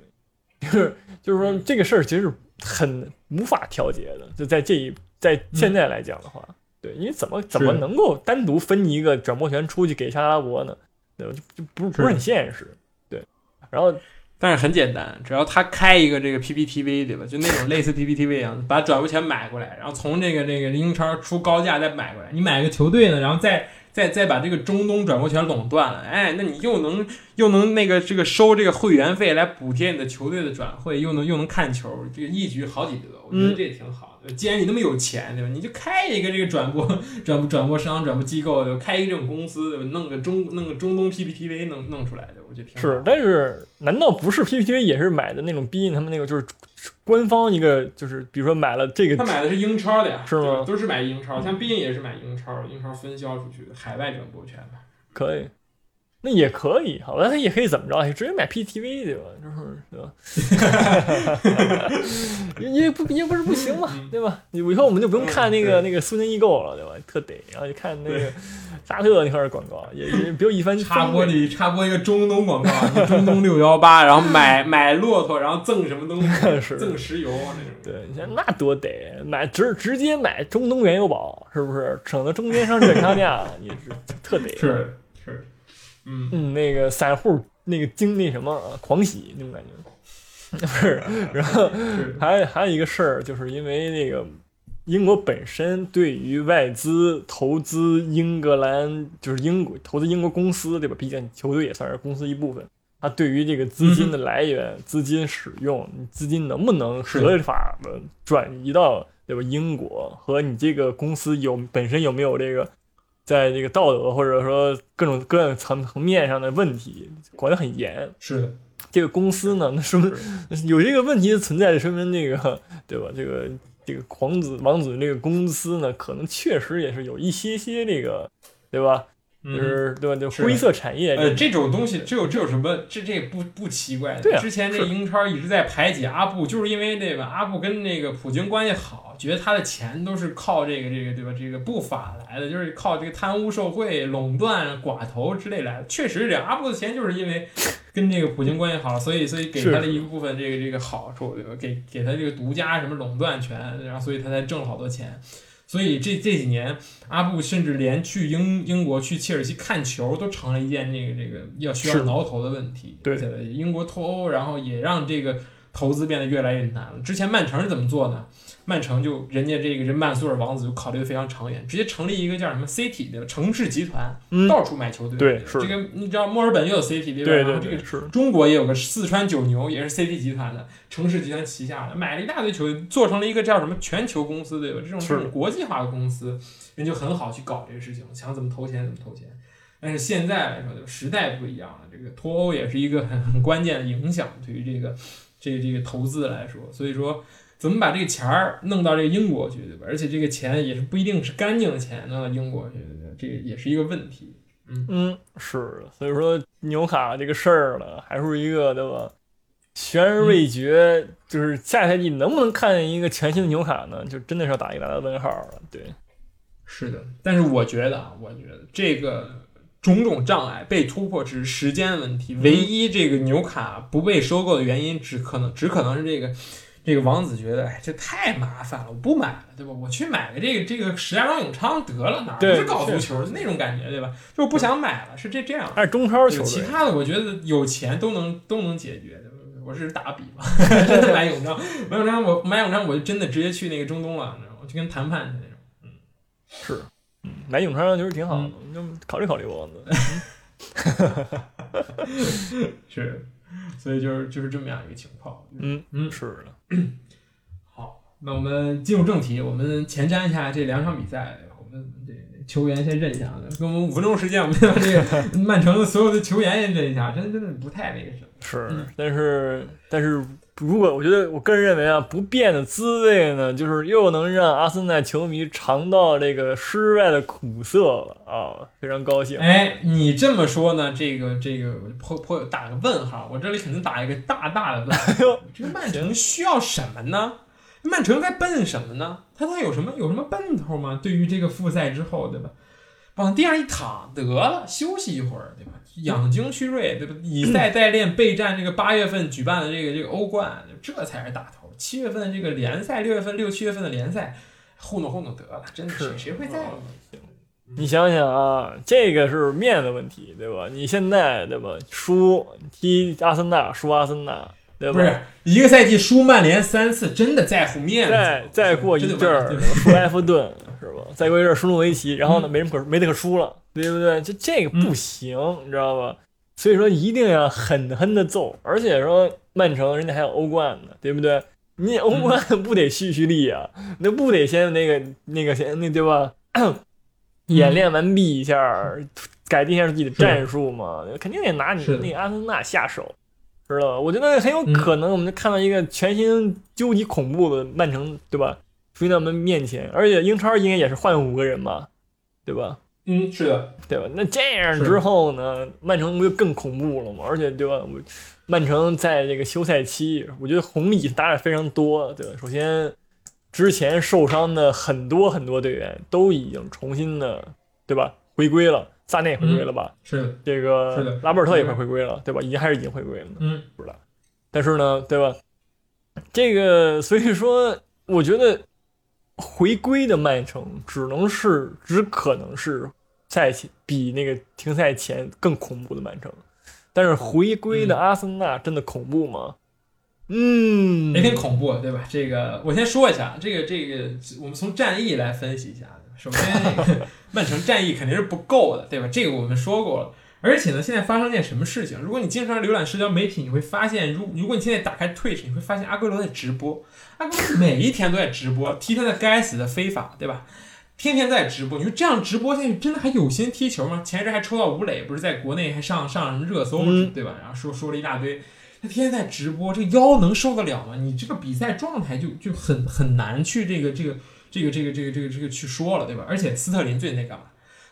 就是就是说这个事儿其实很无法调节的。就在这一在现在来讲的话，对，因为怎么怎么能够单独分一个转播权出去给沙特阿拉伯呢？对吧？就就不是不是很现实。对，然后。但是很简单，只要他开一个这个 PPTV，对吧？就那种类似 PPTV 一样，把转播权买过来，然后从这个这个英超出高价再买过来。你买个球队呢，然后再再再把这个中东转播权垄断了，哎，那你又能又能那个这个收这个会员费来补贴你的球队的转会，又能又能看球，这个一举好几得，我觉得这也挺好的。既然你那么有钱，对吧？你就开一个这个转播转转播商、转播机构，就开一个这种公司，对吧？弄个中弄个中东 PPTV 弄弄出来的。我觉得挺是，但是难道不是 PPTV 也是买的那种 B 他们那个就是官方一个就是比如说买了这个，他买的是英超的呀，是吗？都是买英超，像毕竟也是买英超，英超分销出去的海外转播权吧？可以，那也可以，好吧？他也可以怎么着？直接买 PPTV 对吧？就是对吧？也不也不是不行嘛，对吧？以后我们就不用看那个那个苏宁易购了，对吧？特得，然后就看那个沙特那块儿广告，也也比如一番插播里插播一个中东广告，中东六幺八，然后买 买骆驼，然后赠什么东西？赠石油那种。对，你看那多得，买直直接买中东原油宝，是不是？省得中间商转差价，也是特得。是是，嗯嗯，那个散户那个经那什么狂喜那种感觉。不是，然后还还有一个事儿，就是因为那个英国本身对于外资投资英格兰，就是英国投资英国公司，对吧？毕竟球队也算是公司一部分。它对于这个资金的来源、资金使用、资金能不能合法的转移到对吧英国，和你这个公司有本身有没有这个在这个道德或者说各种各样层层面上的问题，管得很严。是的。这个公司呢，那说明有这个问题的存在，说明那个对吧？这个这个皇子王子这个公司呢，可能确实也是有一些些这个，对吧？就是对吧？就灰色产业，呃，这种东西，这有这有什么？这这不不奇怪的。对之前这英超一直在排挤阿布，就是因为那个阿布跟那个普京关系好，觉得他的钱都是靠这个这个对吧？这个不法来的，就是靠这个贪污受贿、垄断、寡头之类来的。确实是这样，阿布的钱就是因为跟这个普京关系好，所以所以给他了一部分这个这个好处，对吧？给给他这个独家什么垄断权，然后所以他才挣了好多钱。所以这这几年，阿布甚至连去英英国去切尔西看球都成了一件这个这个要需要挠头的问题。对，英国脱欧，然后也让这个投资变得越来越难了。之前曼城是怎么做呢？曼城就人家这个人曼苏尔王子就考虑的非常长远，直接成立一个叫什么 CT 的城市集团，到处买球队。对，是这个你知道墨尔本也有 CT 对吧？对对，这个是中国也有个四川九牛，也是 CT 集团的城市集团旗下的，买了一大堆球队，做成了一个叫什么全球公司，对吧？这种这种国际化的公司，人就很好去搞这个事情，想怎么投钱怎么投钱。但是现在来说，就时代不一样了，这个脱欧也是一个很很关键的影响，对于这个这个、这个投资来说，所以说。怎么把这个钱儿弄到这个英国去，对吧？而且这个钱也是不一定是干净的钱，弄到英国去，这个也是一个问题。嗯嗯，是。所以说纽卡这个事儿呢，还是一个对吧？悬而未决。就是下赛季能不能看见一个全新的纽卡呢？就真的是要打一个大的问号了。对，是的。但是我觉得啊，我觉得这个种种障碍被突破只是时间问题。唯一这个纽卡不被收购的原因，只可能只可能是这个。这个王子觉得，哎，这太麻烦了，我不买了，对吧？我去买个这个这个石家庄永昌得了，哪不是搞足球的那种感觉，对吧？就不想买了，是这这样。还是中超球队，其他的我觉得有钱都能都能解决。我是打个比方，真的买永昌，买永昌，我买永昌，我就真的直接去那个中东了，你知道吗？去跟谈判去那种。嗯，是，嗯，买永昌就是挺好的，就考虑考虑王子。是。所以就是就是这么样一个情况，嗯嗯，是的。好，那我们进入正题，我们前瞻一下这两场比赛，我们这球员先认一下，给我们五分钟时间，我们先把这个 曼城的所有的球员也认一下，真真的不太那个什么。是，但是但是。如果我觉得，我个人认为啊，不变的滋味呢，就是又能让阿森纳球迷尝到这个失败的苦涩了啊，非常高兴。哎，你这么说呢，这个这个颇颇打个问号，我这里肯定打一个大大的问号。这个曼城需要什么呢？曼城在奔什么呢？他他有什么有什么奔头吗？对于这个复赛之后，对吧？往地上一躺得了，休息一会儿，对吧？养精蓄锐，对吧？以赛代练，备战这个八月份举办的这个这个欧冠，这才是大头。七月份这个联赛，六月份六七月份的联赛，糊弄糊弄得了，真的是谁会在乎？你想想啊，这个是面子问题，对吧？你现在对吧？输踢阿森纳，输阿森纳，对吧？不是一个赛季输曼联三次，真的在乎面子？再再过一阵儿输埃弗顿，是吧？再过一阵儿输诺维奇，然后呢，没人可没得可输了。对不对？就这个不行，你知道吧？所以说一定要狠狠的揍，而且说曼城人家还有欧冠呢，对不对？你欧冠不得蓄蓄力啊？那不得先那个那个先那对吧？演练完毕一下，改变一下自己的战术嘛？肯定得拿你那个阿森纳下手，知道吧？我觉得很有可能，我们就看到一个全新究极恐怖的曼城，对吧？出现在我们面前，而且英超应该也是换五个人嘛，对吧？嗯，是的，对吧？那这样之后呢，曼城不就更恐怖了吗？而且，对吧？我曼城在这个休赛期，我觉得红利打得非常多，对吧？首先，之前受伤的很多很多队员都已经重新的，对吧？回归了，萨内回归了吧？是的，这个拉波尔特也快回归了，对吧？已经还是已经回归了呢？嗯，不知道。但是呢，对吧？这个所以说，我觉得回归的曼城只能是，只可能是。赛前比那个停赛前更恐怖的曼城，但是回归的阿森纳真的恐怖吗？嗯，也挺恐怖，对吧？这个我先说一下，这个这个我们从战役来分析一下。首先，曼城战役肯定是不够的，对吧？这个我们说过了。而且呢，现在发生件什么事情？如果你经常浏览社交媒体，你会发现，如如果你现在打开 Twitch，你会发现阿圭罗在直播，阿圭罗每一天都在直播，踢他的该死的非法，对吧？天天在直播，你说这样直播下去，真的还有心踢球吗？前一阵还抽到吴磊，不是在国内还上上什么热搜，对吧？然后说说了一大堆，他天天在直播，这腰能受得了吗？你这个比赛状态就就很很难去这个这个这个这个这个这个这个去说了，对吧？而且斯特林最近在干嘛？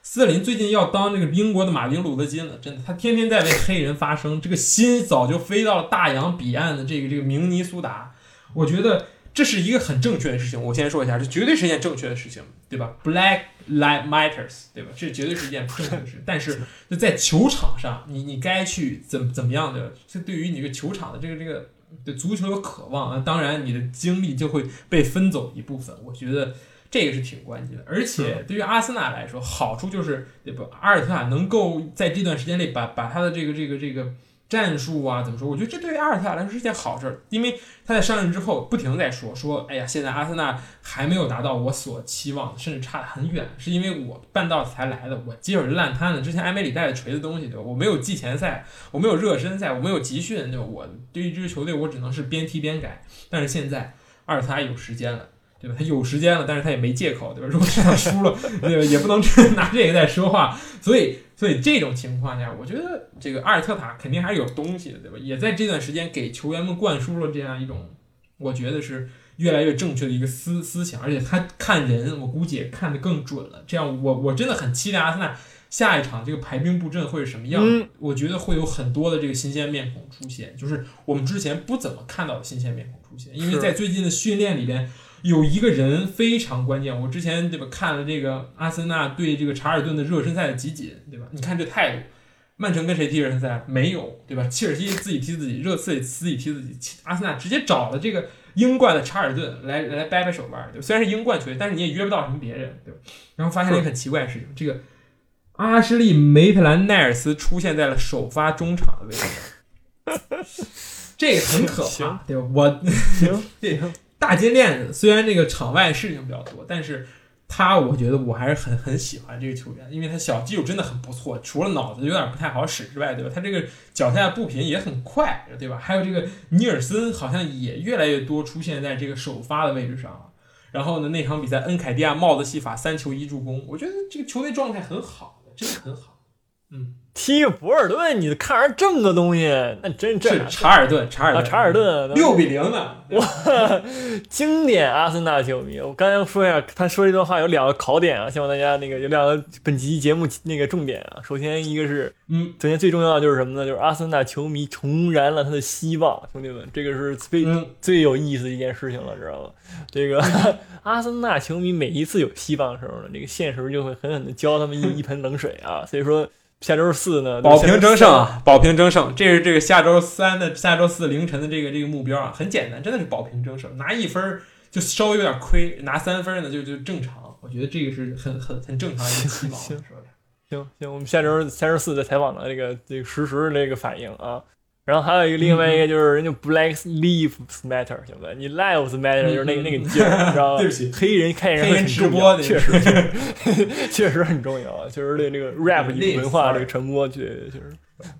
斯特林最近要当这个英国的马丁路德金了，真的，他天天在为黑人发声，这个心早就飞到了大洋彼岸的这个这个明尼苏达，我觉得。这是一个很正确的事情，我先说一下，这绝对是一件正确的事情，对吧？Black lives matters，对吧？这绝对是一件正确的事。但是就在球场上，你你该去怎怎么样的？这对于你这个球场的这个这个对足球的渴望啊，当然你的精力就会被分走一部分。我觉得这个是挺关键的。而且对于阿森纳来说，好处就是对吧？阿尔特塔能够在这段时间内把把他的这个这个这个。战术啊，怎么说？我觉得这对于阿尔特塔来说是件好事，因为他在上任之后不停的在说说，哎呀，现在阿森纳还没有达到我所期望，甚至差得很远，是因为我半道才来的，我接手是烂摊子，之前埃梅里带的锤子东西，对吧？我没有季前赛，我没有热身赛，我没有集训，对吧？我对于这支球队，我只能是边踢边改。但是现在阿尔特塔有时间了，对吧？他有时间了，但是他也没借口，对吧？如果这场输了，对吧？也不能拿这个在说话，所以。所以这种情况下，我觉得这个阿尔特塔肯定还是有东西的，对吧？也在这段时间给球员们灌输了这样一种，我觉得是越来越正确的一个思思想，而且他看人，我估计也看得更准了。这样，我我真的很期待阿森纳下一场这个排兵布阵会是什么样。我觉得会有很多的这个新鲜面孔出现，就是我们之前不怎么看到的新鲜面孔出现，因为在最近的训练里边。有一个人非常关键，我之前对吧看了这个阿森纳对这个查尔顿的热身赛的集锦，对吧？你看这态度，曼城跟谁踢热身赛？没有，对吧？切尔西自己踢自己，热刺自己踢自己，阿森纳直接找了这个英冠的查尔顿来来掰掰手腕，对吧？虽然是英冠球队，但是你也约不到什么别人，对吧？然后发现了一个很奇怪的事情，这个阿什利梅特兰奈尔斯出现在了首发中场的位置，这个很可怕，对吧？我行，对。大金链，虽然这个场外事情比较多，但是他我觉得我还是很很喜欢这个球员，因为他小技术真的很不错，除了脑子有点不太好使之外，对吧？他这个脚下的步频也很快，对吧？还有这个尼尔森好像也越来越多出现在这个首发的位置上了。然后呢，那场比赛恩凯蒂亚帽子戏法三球一助攻，我觉得这个球队状态很好，真的很好。嗯。踢个博尔顿，你看人这么个东西，那真是查尔顿，查尔顿，查尔顿，六比零呢！哇，经典阿森纳球迷。我刚才说一下，他说这段话有两个考点啊，希望大家那个有两个本集节目那个重点啊。首先一个是，嗯，首先最重要的就是什么呢？就是阿森纳球迷重燃了他的希望，兄弟们，这个是最最有意思的一件事情了，知道吗？这个 阿森纳球迷每一次有希望的时候呢，这个现实就会狠狠的浇他们一一盆冷水啊，所以说。下周四呢，保平争胜啊！保平争胜，这是这个下周三的下周四凌晨的这个这个目标啊，很简单，真的是保平争胜，拿一分就稍微有点亏，拿三分呢就就正常。我觉得这个是很很很正常的一个期望。行行行，我们下周下周四再采访的这个这个实时这个反应啊。然后还有一个另外一个就是人家 Black Lives Matter，行不？你 Lives Matter 就是那个那个劲儿，知道吧？对不起，黑人看人很重要，确实 确实很重要，确实对这个 rap 文化这个传播，确确实，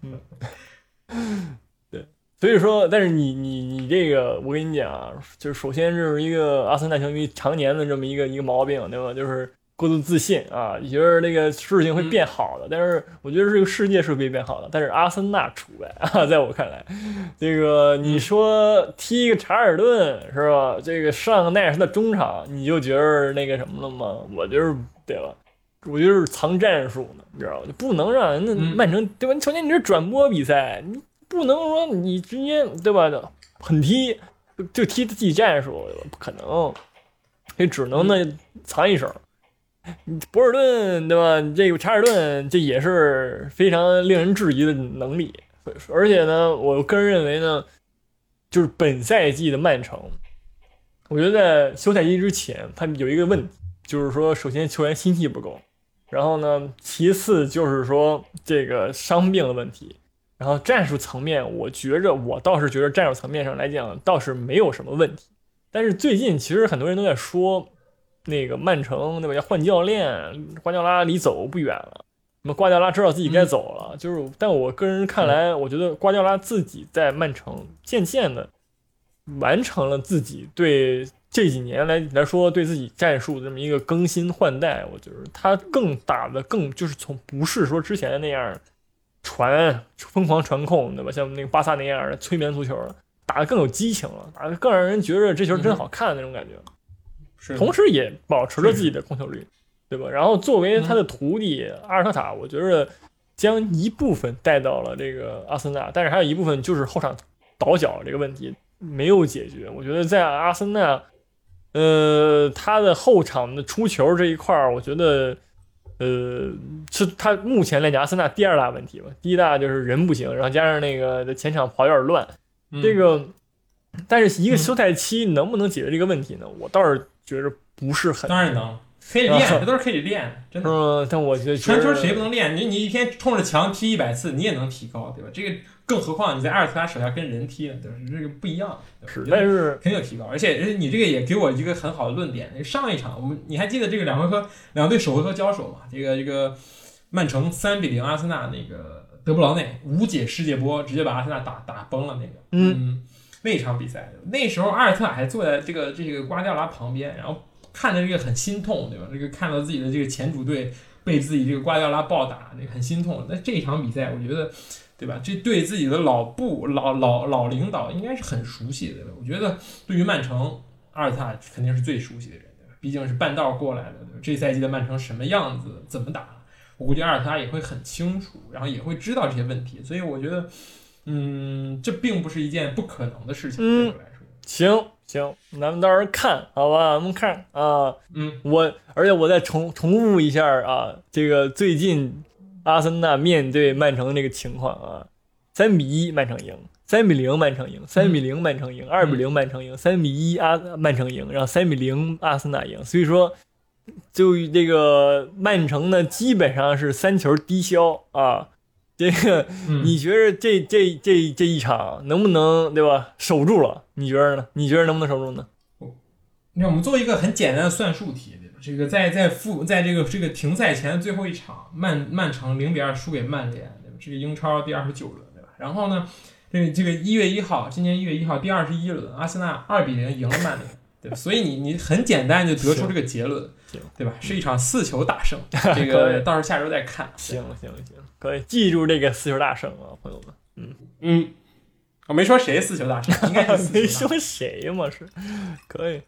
嗯，对。所以说，但是你你你这个，我跟你讲，就是首先是一个阿森纳球迷常年的这么一个一个毛病，对吧？就是。过度自信啊，你觉得那个事情会变好的，但是我觉得这个世界是会变好的，但是阿森纳除外 啊，在我看来，这个你说踢一个查尔顿是吧？这个上个奈尔斯的中场，你就觉得那个什么了吗？我就是对吧？我觉得是藏战术呢，你知道吧？就不能让人家曼城对吧？你首先你这转播比赛，你不能说你直接对吧？狠踢就踢自己战术，不可能，也只能呢藏一手。博尔顿对吧？这个查尔顿这也是非常令人质疑的能力。而且呢，我个人认为呢，就是本赛季的曼城，我觉得在休赛期之前，他有一个问题，就是说，首先球员心气不够，然后呢，其次就是说这个伤病的问题，然后战术层面，我觉着我倒是觉得战术层面上来讲倒是没有什么问题。但是最近其实很多人都在说，那个曼城对吧？要换教练，瓜迪奥拉离走不远了。那么瓜迪奥拉知道自己该走了，就是，但我个人看来，我觉得瓜迪奥拉自己在曼城渐渐的完成了自己对这几年来来说对自己战术的这么一个更新换代。我觉得他更打的更就是从不是说之前的那样传疯狂传控，对吧？像那个巴萨那样的催眠足球了，打的更有激情了，打的更让人觉着这球真好看的那种感觉。是，同时也保持着自己的控球率。对吧？然后作为他的徒弟阿尔特塔，我觉得将一部分带到了这个阿森纳，但是还有一部分就是后场倒脚这个问题没有解决。我觉得在阿森纳，呃，他的后场的出球这一块儿，我觉得，呃，是他目前来讲阿森纳第二大问题吧。第一大就是人不行，然后加上那个前场跑有点乱。这个，但是一个休赛期能不能解决这个问题呢？我倒是觉着不是很。当然能。可以练，这都是可以练，真的。嗯，但我觉得传球谁不能练？你你一天冲着墙踢一百次，你也能提高，对吧？这个更何况你在阿尔特塔手下跟人踢呢，对吧？这个不一样。是，但是肯定有提高。而且你这个也给我一个很好的论点。上一场我们你还记得这个两回合两队首回合交手嘛？这个这个曼城三比零阿森纳，那个德布劳内无解世界波，直接把阿森纳打打崩了那个。嗯，那场比赛那时候阿尔特塔还坐在这个这个瓜迪奥拉旁边，然后。看着这个很心痛，对吧？这个看到自己的这个前主队被自己这个瓜迪奥拉暴打，那很心痛。那这场比赛，我觉得，对吧？这对自己的老部老老老领导应该是很熟悉的。我觉得对于曼城，阿尔塔肯定是最熟悉的人，对吧？毕竟是半道过来的，对吧？这赛季的曼城什么样子，怎么打，我估计阿尔特塔也会很清楚，然后也会知道这些问题。所以我觉得，嗯，这并不是一件不可能的事情。对我来说，行。行，咱们到时候看好吧，咱们看啊，嗯，我而且我再重重复一下啊，这个最近阿森纳面对曼城的这个情况啊，三比一曼城赢，三比零曼城赢，三比零曼城赢，二比零曼城赢，三比一阿曼城赢，然后三比零阿森纳赢，所以说就这个曼城呢基本上是三球低消啊。这个，你觉得这这这这一场能不能对吧守住了？你觉得呢？你觉得能不能守住呢？你看，我们做一个很简单的算术题，对吧？这个在在复在这个这个停赛前的最后一场，曼曼城零比二输给曼联，对吧？这个英超第二十九轮，对吧？然后呢，这个这个一月一号，今年一月一号第二十一轮，阿森纳二比零赢了曼联，对吧？所以你你很简单就得出这个结论，对吧？是一场四球大胜，这个到时候下周再看。行行行。可以记住这个四球大胜啊，朋友们。嗯嗯，我没说谁四球大胜，应该是 没说谁嘛，是可以。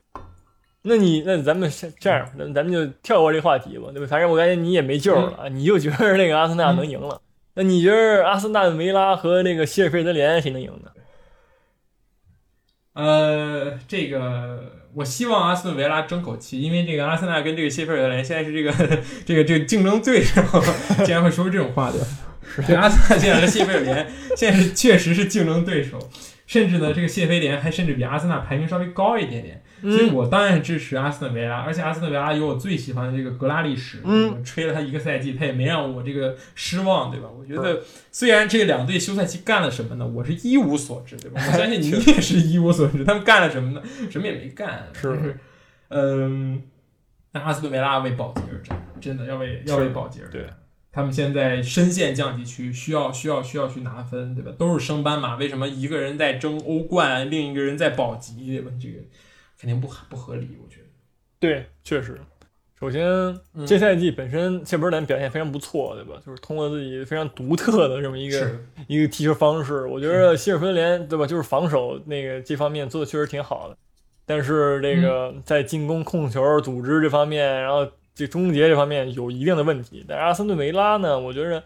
那你那咱们这样，咱咱们就跳过这话题吧，对吧？反正我感觉你也没救了啊，你就觉得那个阿森纳能赢了。那你觉得阿森纳维拉和那个希尔费德联谁能赢呢？呃，这个我希望阿斯顿维拉争口气，因为这个阿森纳跟这个谢菲尔德联现在是这个 这个这个竞争对手，竟然会说出这种话的。对阿森纳现在和谢菲尔德联现在是确实是竞争对手，甚至呢，这个谢菲联还甚至比阿森纳排名稍微高一点点。所以我当然支持阿斯顿维拉，而且阿斯顿维拉有我最喜欢的这个格拉利什，我吹了他一个赛季，他也没让我这个失望，对吧？我觉得虽然这两队休赛期干了什么呢，我是一无所知，对吧？我相信你也是一无所知，他们干了什么呢？什么也没干，是，嗯，那阿斯顿维拉为保级而战，真的要为要为保级而战。他们现在深陷降级区，需要需要需要去拿分，对吧？都是升班马，为什么一个人在争欧冠，另一个人在保级，对吧？这个。肯定不不合理，我觉得。对，确实。首先，这赛季本身谢伯兰表现非常不错，对吧？就是通过自己非常独特的这么一个一个踢球方式，我觉得希尔芬联，对吧？就是防守那个这方面做的确实挺好的。但是这个在进攻控球、组织这方面，然后这终结这方面有一定的问题。但是阿森顿维拉呢，我觉得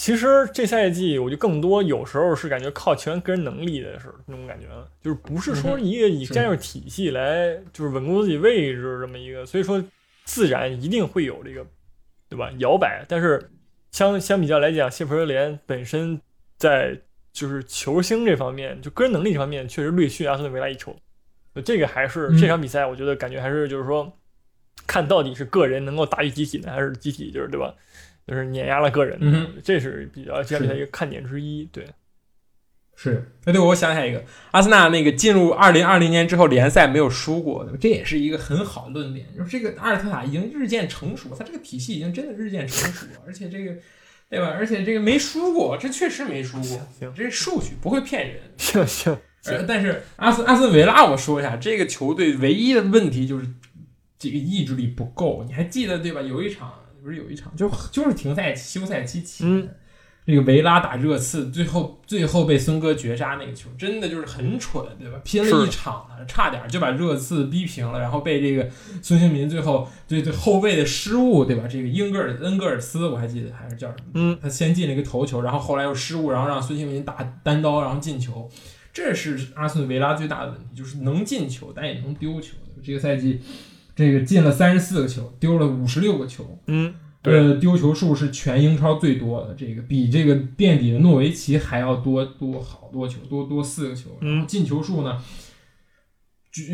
其实这赛季我就更多有时候是感觉靠球员个人能力的是那种感觉，就是不是说一个以战术体系来就是稳固自己位置这么一个，所以说自然一定会有这个对吧摇摆。但是相相比较来讲，谢弗联本身在就是球星这方面，就个人能力这方面确实略逊阿森顿维拉一筹。这个还是这场比赛，我觉得感觉还是就是说，看到底是个人能够大于集体呢，还是集体就是对吧？就是碾压了个人，嗯，这是比较这场比赛一个看点之一。对，是。哎，对，我想起来一个，阿森纳那个进入二零二零年之后联赛没有输过，这也是一个很好的论点。就是这个阿尔特塔已经日渐成熟，他这个体系已经真的日渐成熟，而且这个，对吧？而且这个没输过，这确实没输过，行，这是数据，不会骗人。行 行。但是阿斯阿斯维拉，我说一下，这个球队唯一的问题就是这个意志力不够。你还记得对吧？有一场不是有一场，就就是停赛休赛期前，这个维拉打热刺，最后最后被孙哥绝杀那个球，真的就是很蠢，对吧？拼了一场差点就把热刺逼平了，然后被这个孙兴民最后对对后卫的失误，对吧？这个英格尔恩格尔斯我还记得还是叫什么？嗯，他先进了一个头球，然后后来又失误，然后让孙兴民打单刀，然后进球。这是阿斯顿维拉最大的问题，就是能进球，但也能丢球。这个赛季，这个进了三十四个球，丢了五十六个球。嗯，呃，丢球数是全英超最多的，这个比这个垫底的诺维奇还要多多好多球，多多四个球。嗯，进球数呢，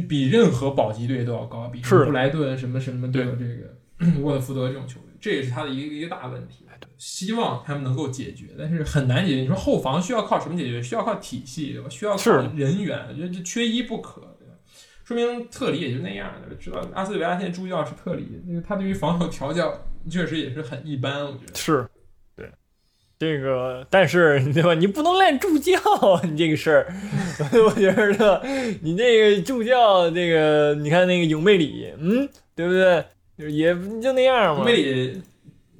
比任何保级队都要高，比布莱顿什么什么的这个 沃特福德这种球队，这也是他的一个一个大问题。希望他们能够解决，但是很难解决。你说后防需要靠什么解决？需要靠体系，需要靠人员，我觉得这缺一不可？说明特里也就那样，对吧？知道阿斯维拉现在助教是特里，那个他对于防守调教确实也是很一般，我觉得是。对，这个但是对吧？你不能赖助教，你这个事儿，我觉得你这个助教，这个你看那个永贝里，嗯，对不对？也就那样嘛。永贝里。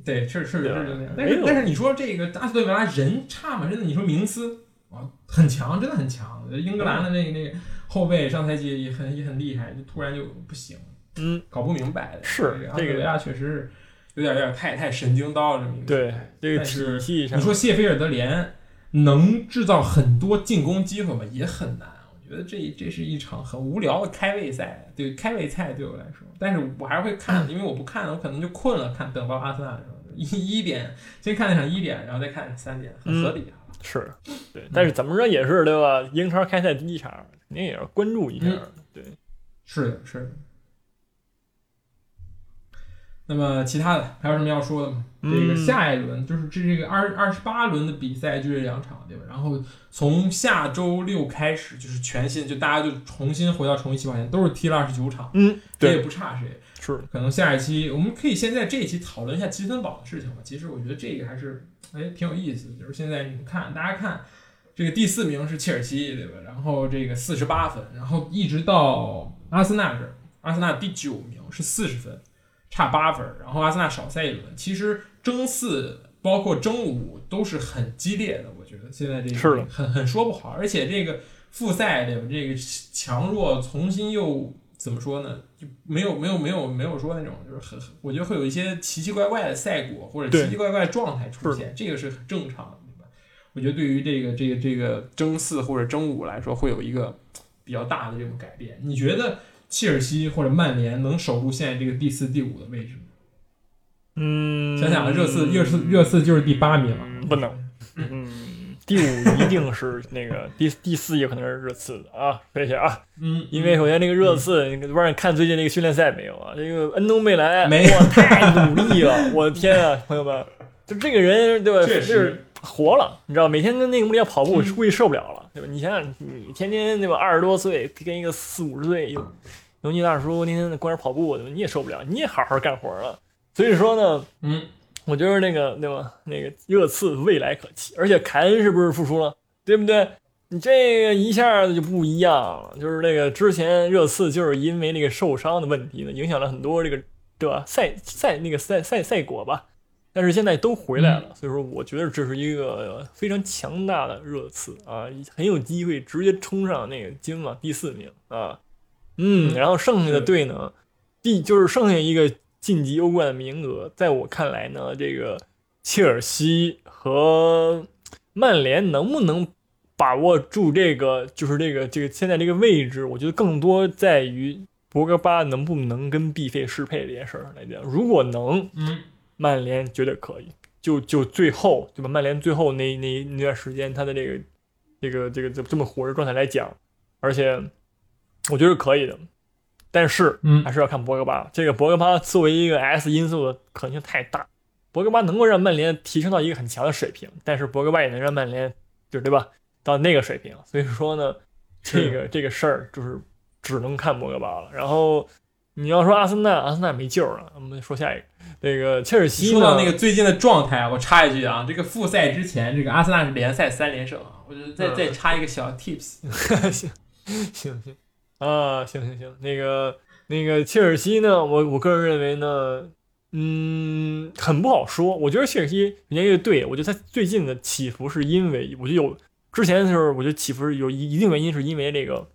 对，确实确实是这样。但是但是你说这个阿斯顿维拉人差吗？真的，你说名斯啊很强，真的很强。英格兰的那个那后卫上赛季也很也很厉害，就突然就不行，嗯，搞不明白。是阿斯顿维拉确实是有点有点太太神经刀了，这么一个。对，这个体系上，你说谢菲尔德联能制造很多进攻机会吗？也很难。我觉得这这是一场很无聊的开胃赛，对开胃菜对我来说。但是我还是会看，因为我不看，我可能就困了。看等到阿森纳的时候。一一点，先看那场一点，然后再看三点，很合理啊。是，对，但是怎么说也是对吧？英超开赛第一场，肯定也要关注一下。对，是的，是的。那么其他的还有什么要说的吗？这个下一轮就是这这个二二十八轮的比赛就这两场，对吧？然后从下周六开始就是全新，就大家就重新回到重新起跑线，都是踢了二十九场，嗯，谁也不差谁。是，可能下一期我们可以先在这一期讨论一下积分榜的事情吧。其实我觉得这个还是哎挺有意思的，就是现在你们看，大家看这个第四名是切尔西，对吧？然后这个四十八分，然后一直到阿森纳这儿，阿森纳第九名是四十分。差八分，然后阿森纳少赛一轮。其实争四包括争五都是很激烈的，我觉得现在这个很很说不好。而且这个复赛对吧？这个强弱重新又怎么说呢？就没有没有没有没有说那种就是很，我觉得会有一些奇奇怪怪的赛果或者奇奇怪怪状态出现，这个是很正常的？我觉得对于这个这个这个争四或者争五来说，会有一个比较大的这种改变。你觉得？切尔西或者曼联能守住现在这个第四、第五的位置吗？嗯，想想热刺，热刺，热刺就是第八名了，不能。嗯，第五一定是那个第第四，也可能是热刺的啊，谢谢啊。嗯，因为首先那个热刺，你不知道你看最近那个训练赛没有啊？这个恩东贝莱，没哇，太努力了，我的天啊，朋友们，就这个人对吧？确实活了，你知道，每天跟那个穆里亚跑步，估计受不了了，对吧？你想想，你天天对吧？二十多岁跟一个四五十岁有。油腻大叔天天在公园跑步，你也受不了，你也好好干活了。所以说呢，嗯，我觉得那个对吧？那个热刺未来可期，而且凯恩是不是复出了？对不对？你这个一下子就不一样了。就是那个之前热刺就是因为那个受伤的问题呢，影响了很多这个对吧？赛赛那个赛赛赛果吧。但是现在都回来了，所以说我觉得这是一个非常强大的热刺啊，很有机会直接冲上那个金嘛第四名啊。嗯，然后剩下的队呢，第就是剩下一个晋级欧冠的名额，在我看来呢，这个切尔西和曼联能不能把握住这个，就是这个这个现在这个位置，我觉得更多在于博格巴能不能跟 B 费适配这件事儿来讲。如果能，嗯，曼联绝对可以。就就最后对吧？曼联最后那那那段时间，他的这个这个这个这这么火热状态来讲，而且我觉得是可以的。但是，嗯，还是要看博格巴。这个博格巴作为一个 S 因素的可能性太大。博格巴能够让曼联提升到一个很强的水平，但是博格巴也能让曼联就对吧到那个水平。所以说呢，这个这个事儿就是只能看博格巴了。然后你要说阿森纳，阿森纳没救了。我们说下一个。那个切尔西说到那个最近的状态，我插一句啊，这个复赛之前，这个阿森纳是联赛三连胜啊，我觉得再再插一个小 tips，行行行啊，行行行，那个那个切尔西呢，我我个人认为呢，嗯，很不好说。我觉得切尔西人家乐队，我觉得他最近的起伏是因为，我就有之前的时候，我觉得起伏是有一一定原因，是因为这个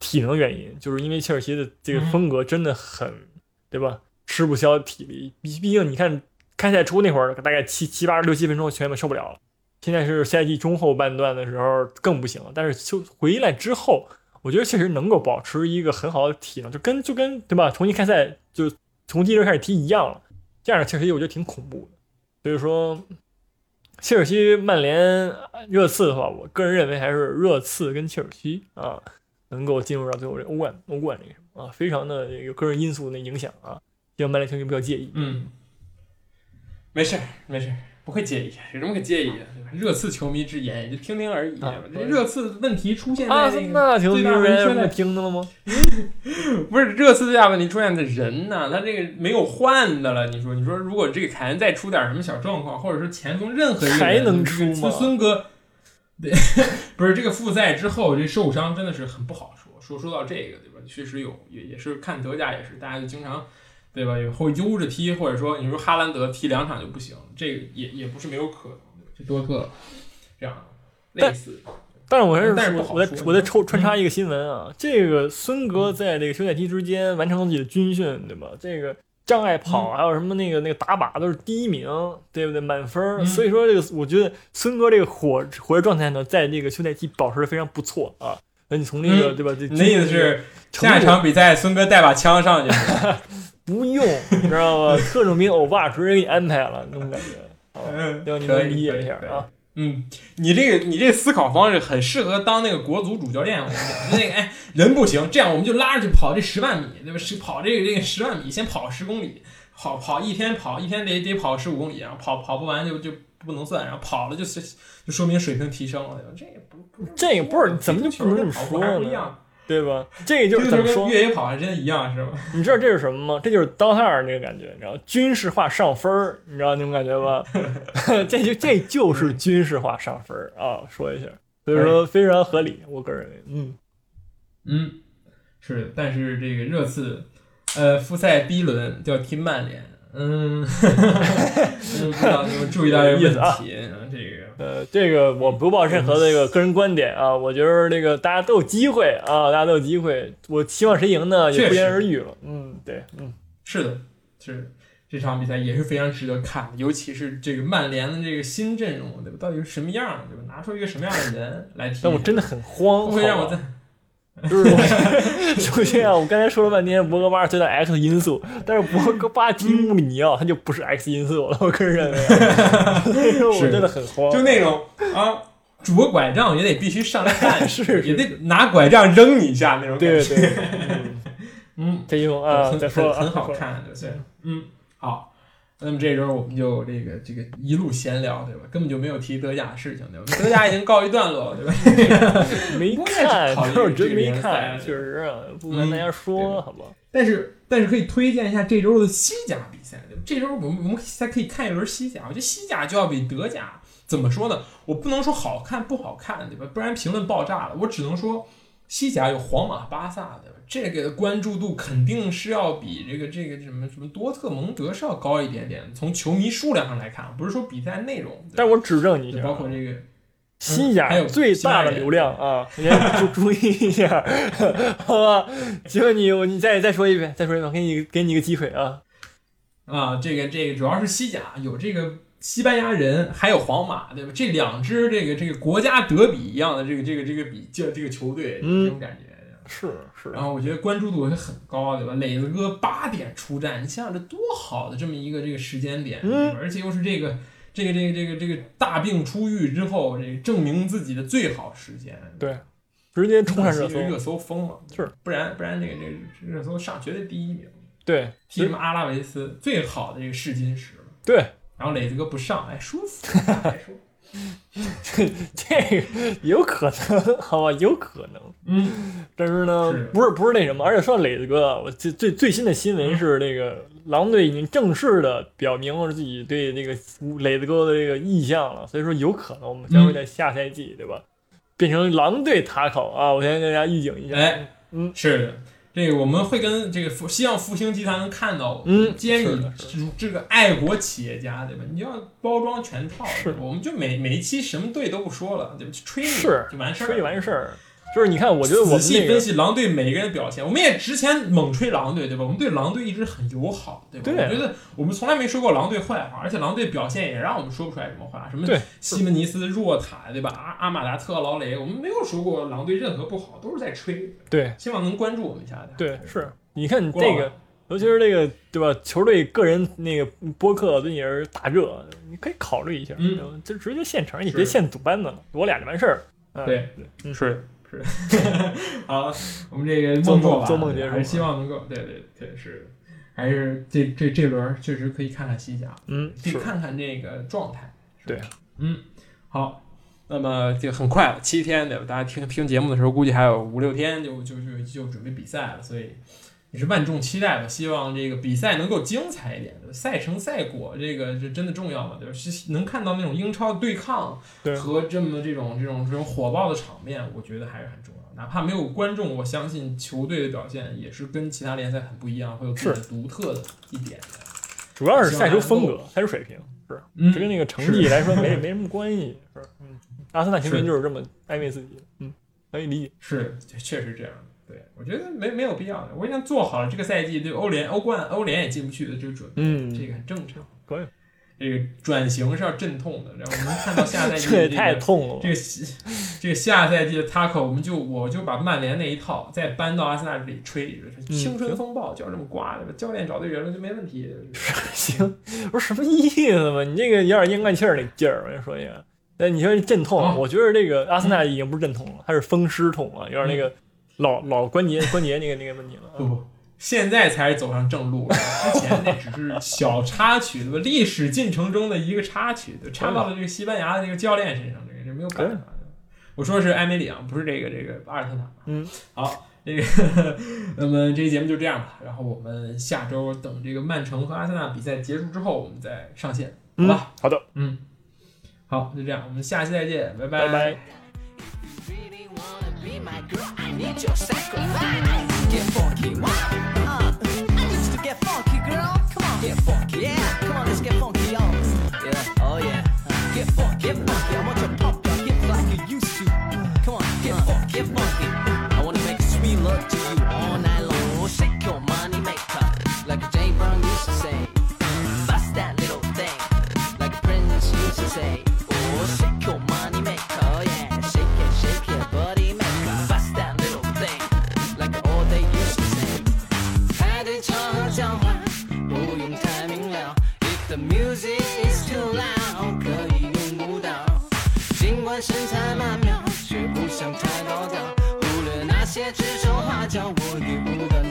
体能原因，就是因为切尔西的这个风格真的很，对吧？吃不消体力，毕毕竟你看开赛初那会儿，大概七七八六七分钟全本受不了了。现在是赛季中后半段的时候更不行了。但是就回来之后，我觉得确实能够保持一个很好的体能，就跟就跟对吧？重新开赛就从第一轮开始踢一样了。这样的切尔西我觉得挺恐怖的。所以说，切尔西、曼联、热刺的话，我个人认为还是热刺跟切尔西啊能够进入到最后这欧冠欧冠这个什么啊，非常的有个人因素的影响啊。希望曼联球迷不要介意。嗯，没事儿，没事儿，不会介意，有什么可介意的？热刺球迷之言，也就听听而已。这热刺问题出现在那个最大问题出现听的了吗？不是热刺最大问题出现在人呢，他这个没有换的了。你说，你说，如果这个凯恩再出点什么小状况，或者说前锋任何一个人还能出吗？孙哥，对，不是这个复赛之后这受伤真的是很不好说。说说到这个，对吧？确实有，也也是看德甲，也是大家就经常。对吧？会悠着踢，或者说你说哈兰德踢两场就不行，这个也也不是没有可能。这多特这样类似，但是我还是说，我再我再抽穿插一个新闻啊，这个孙哥在这个休赛期之间完成了自己的军训，对吧？这个障碍跑还有什么那个那个打靶都是第一名，对不对？满分。所以说这个我觉得孙哥这个火火热状态呢，在这个休赛期保持的非常不错啊。那你从那个对吧？你的意思是下一场比赛孙哥带把枪上去？不用，你知道吗？特种兵欧巴直接给你安排了，那种感觉，嗯，要你能理解一下啊。嗯，你这个你这思考方式很适合当那个国足主教练。我跟你讲，那个哎，人不行，这样我们就拉着去跑这十万米，对吧？是跑这个这个十万米，先跑十公里，跑跑一天跑一天得得跑十五公里，然后跑跑不完就就不能算，然后跑了就是就说明水平提升了，对吧？这也不这也不是怎么就不能这么说呢？对吧？这个就是怎么说？越野跑还真一样，是吧？你知道这是什么吗？这就是刀塔二那个感觉，你知道军事化上分儿，你知道那种感觉吧？这就这就是军事化上分儿啊！说一下，所以说非常合理，我个人认为，嗯嗯，是。但是这个热刺，呃，复赛第一轮就要踢曼联，嗯，不知道你们注意到这个问题 这个。呃，这个我不抱任何的这个个人观点啊，我觉得这个大家都有机会啊，大家都有机会。我期望谁赢呢？也不言而喻了。嗯，对，嗯，是的，是这场比赛也是非常值得看，尤其是这个曼联的这个新阵容，对吧？到底是什么样，对吧？拿出一个什么样的人来踢？但我真的很慌，不会让我在。就是首先啊，我刚才说了半天博格巴最大 X 因素，但是博格巴踢穆里尼奥他就不是 X 因素了，我个人认为，我真的很慌，就那种啊，拄个拐杖也得必须上来干，是也得拿拐杖扔你一下那种感觉，对对，嗯，这种啊，很很很好看，对，嗯，好。那么这周我们就这个这个一路闲聊，对吧？根本就没有提德甲的事情，对吧？德甲已经告一段落了，对吧？没看，就是真没看，确实啊，不跟大家说，好吧？但是但是可以推荐一下这周的西甲比赛，对吧？这周我们我们才可以看一轮西甲，我觉得西甲就要比德甲怎么说呢？我不能说好看不好看，对吧？不然评论爆炸了。我只能说西甲有皇马、巴萨，对吧？这个的关注度肯定是要比这个这个什么什么多特蒙德是要高一点点。从球迷数量上来看，不是说比赛内容。但我指正你一下，包括这个西甲最大的流量啊，你注 注意一下，好吧？请问你，你再再说一遍，再说一遍，给你给你一个机会啊。啊，这个这个主要是西甲有这个西班牙人，还有皇马，对吧？这两支这个这个国家德比一样的这个这个这个比这这个球队，嗯这种感觉。是是，然后我觉得关注度也很高，对吧？磊子哥八点出战，你想想这多好的这么一个这个时间点，嗯。而且又是这个这个这个这个这个大病初愈之后，这个证明自己的最好时间，对，直接冲上热搜，热搜疯了，是。不然不然这个这个热搜上绝对第一名，对。踢什么阿拉维斯最好的这个试金石。对，然后磊子哥不上，哎，舒服。还说，这个有可能，好吧，有可能。嗯，但是呢，是。不是不是那什么，而且说到磊子哥，啊我最最最新的新闻是，那个狼队已经正式的表明了自己对那个磊子哥的这个意向了，所以说有可能我们将会在下赛季，对吧，变成狼队塔口啊！我先跟大家预警一下，哎，嗯，是的，这个我们会跟这个复希望复兴集团能看到我，嗯既然你这个爱国企业家，对吧？你要包装全套，我们就每每一期什么队都不说了，对吧？就吹你就完事儿，吹完事儿，就是你看，我觉得仔细分析狼队每个人的表现，我们也之前猛吹狼队，对吧？我们对狼队一直很友好，对吧？对我觉得我们从来没说过狼队坏话，而且狼队表现也让我们说不出来什么话，什么对西门尼斯、若塔，对吧？阿阿马达特、劳雷，我们没有说过狼队任何不好，都是在吹。对希望能关注我们一下的。对是，你看你这个。尤其是这个，对吧？球队个人那个播客最近也是大热，你可以考虑一下，嗯就直接现成，你是别现组班子了，我俩就完事儿。嗯对嗯是是。好，我们这个做梦吧做梦结束还是希望能够，对对对，是，还是这这这轮确实可以看看西甲，嗯，可以，看看这个状态。对，嗯，好，那么就很快了，七天对吧？大家听听节目的时候，估计还有五六天就就就就准备比赛了，所以也是万众期待吧。希望这个比赛能够精彩一点，赛程赛果，这个是真的重要嘛？对吧？是能看到那种英超对抗对和这么这种这种这种火爆的场面，我觉得还是很重要。哪怕没有观众，我相信球队的表现也是跟其他联赛很不一样，会有自己独特的一点的。主要是赛球风格、赛球水平，是，嗯这跟那个成绩 来说没没什么关系，是，嗯，阿森纳球迷就是这么安慰自己，嗯，可以理解，是，确实这样。对，我觉得没没有必要的。我已经做好了这个赛季对欧联、欧冠、欧联也进不去的这个准备，嗯这个很正常。可以，这个转型是要阵痛的，然后我们看到下赛季这个太痛了这，个西这个下赛季的 Taco，我们就我就把曼联那一套再搬到阿森纳这里吹，嗯青春风暴就要这么刮的，教练找对人了就没问题。行，不是什么意思嘛？你这个有点咽灌气儿那劲儿，我跟你说一下。哎，你说阵痛，啊我觉得这个阿森纳已经不是阵痛了，它是风湿痛了，有点那个老老关节关节那个那个问题了。不不，现在才是走上正路，之前那只是小插曲，对吧？历史进程中的一个插曲，对，插到了这个西班牙的这个教练身上，这个这没有办法的。我说的是埃梅里昂，不是这个这个阿尔特塔。嗯，好，这个 那么这期节目就这样吧，然后我们下周等这个曼城和阿森纳比赛结束之后，我们再上线，好嗯吧？，好的，嗯，好，就这样，我们下期再见，拜拜 be my girl, I need your sacrifice. Get funky? Uh, I need to get funky, girl. Come on, get funky. Yeah, come on, let's get funky, yo. Yeah, oh yeah. Uh, get funky, get is too loud，可以用舞蹈。尽管身材曼妙，却不想太高调。忽略那些指手画脚，我也不断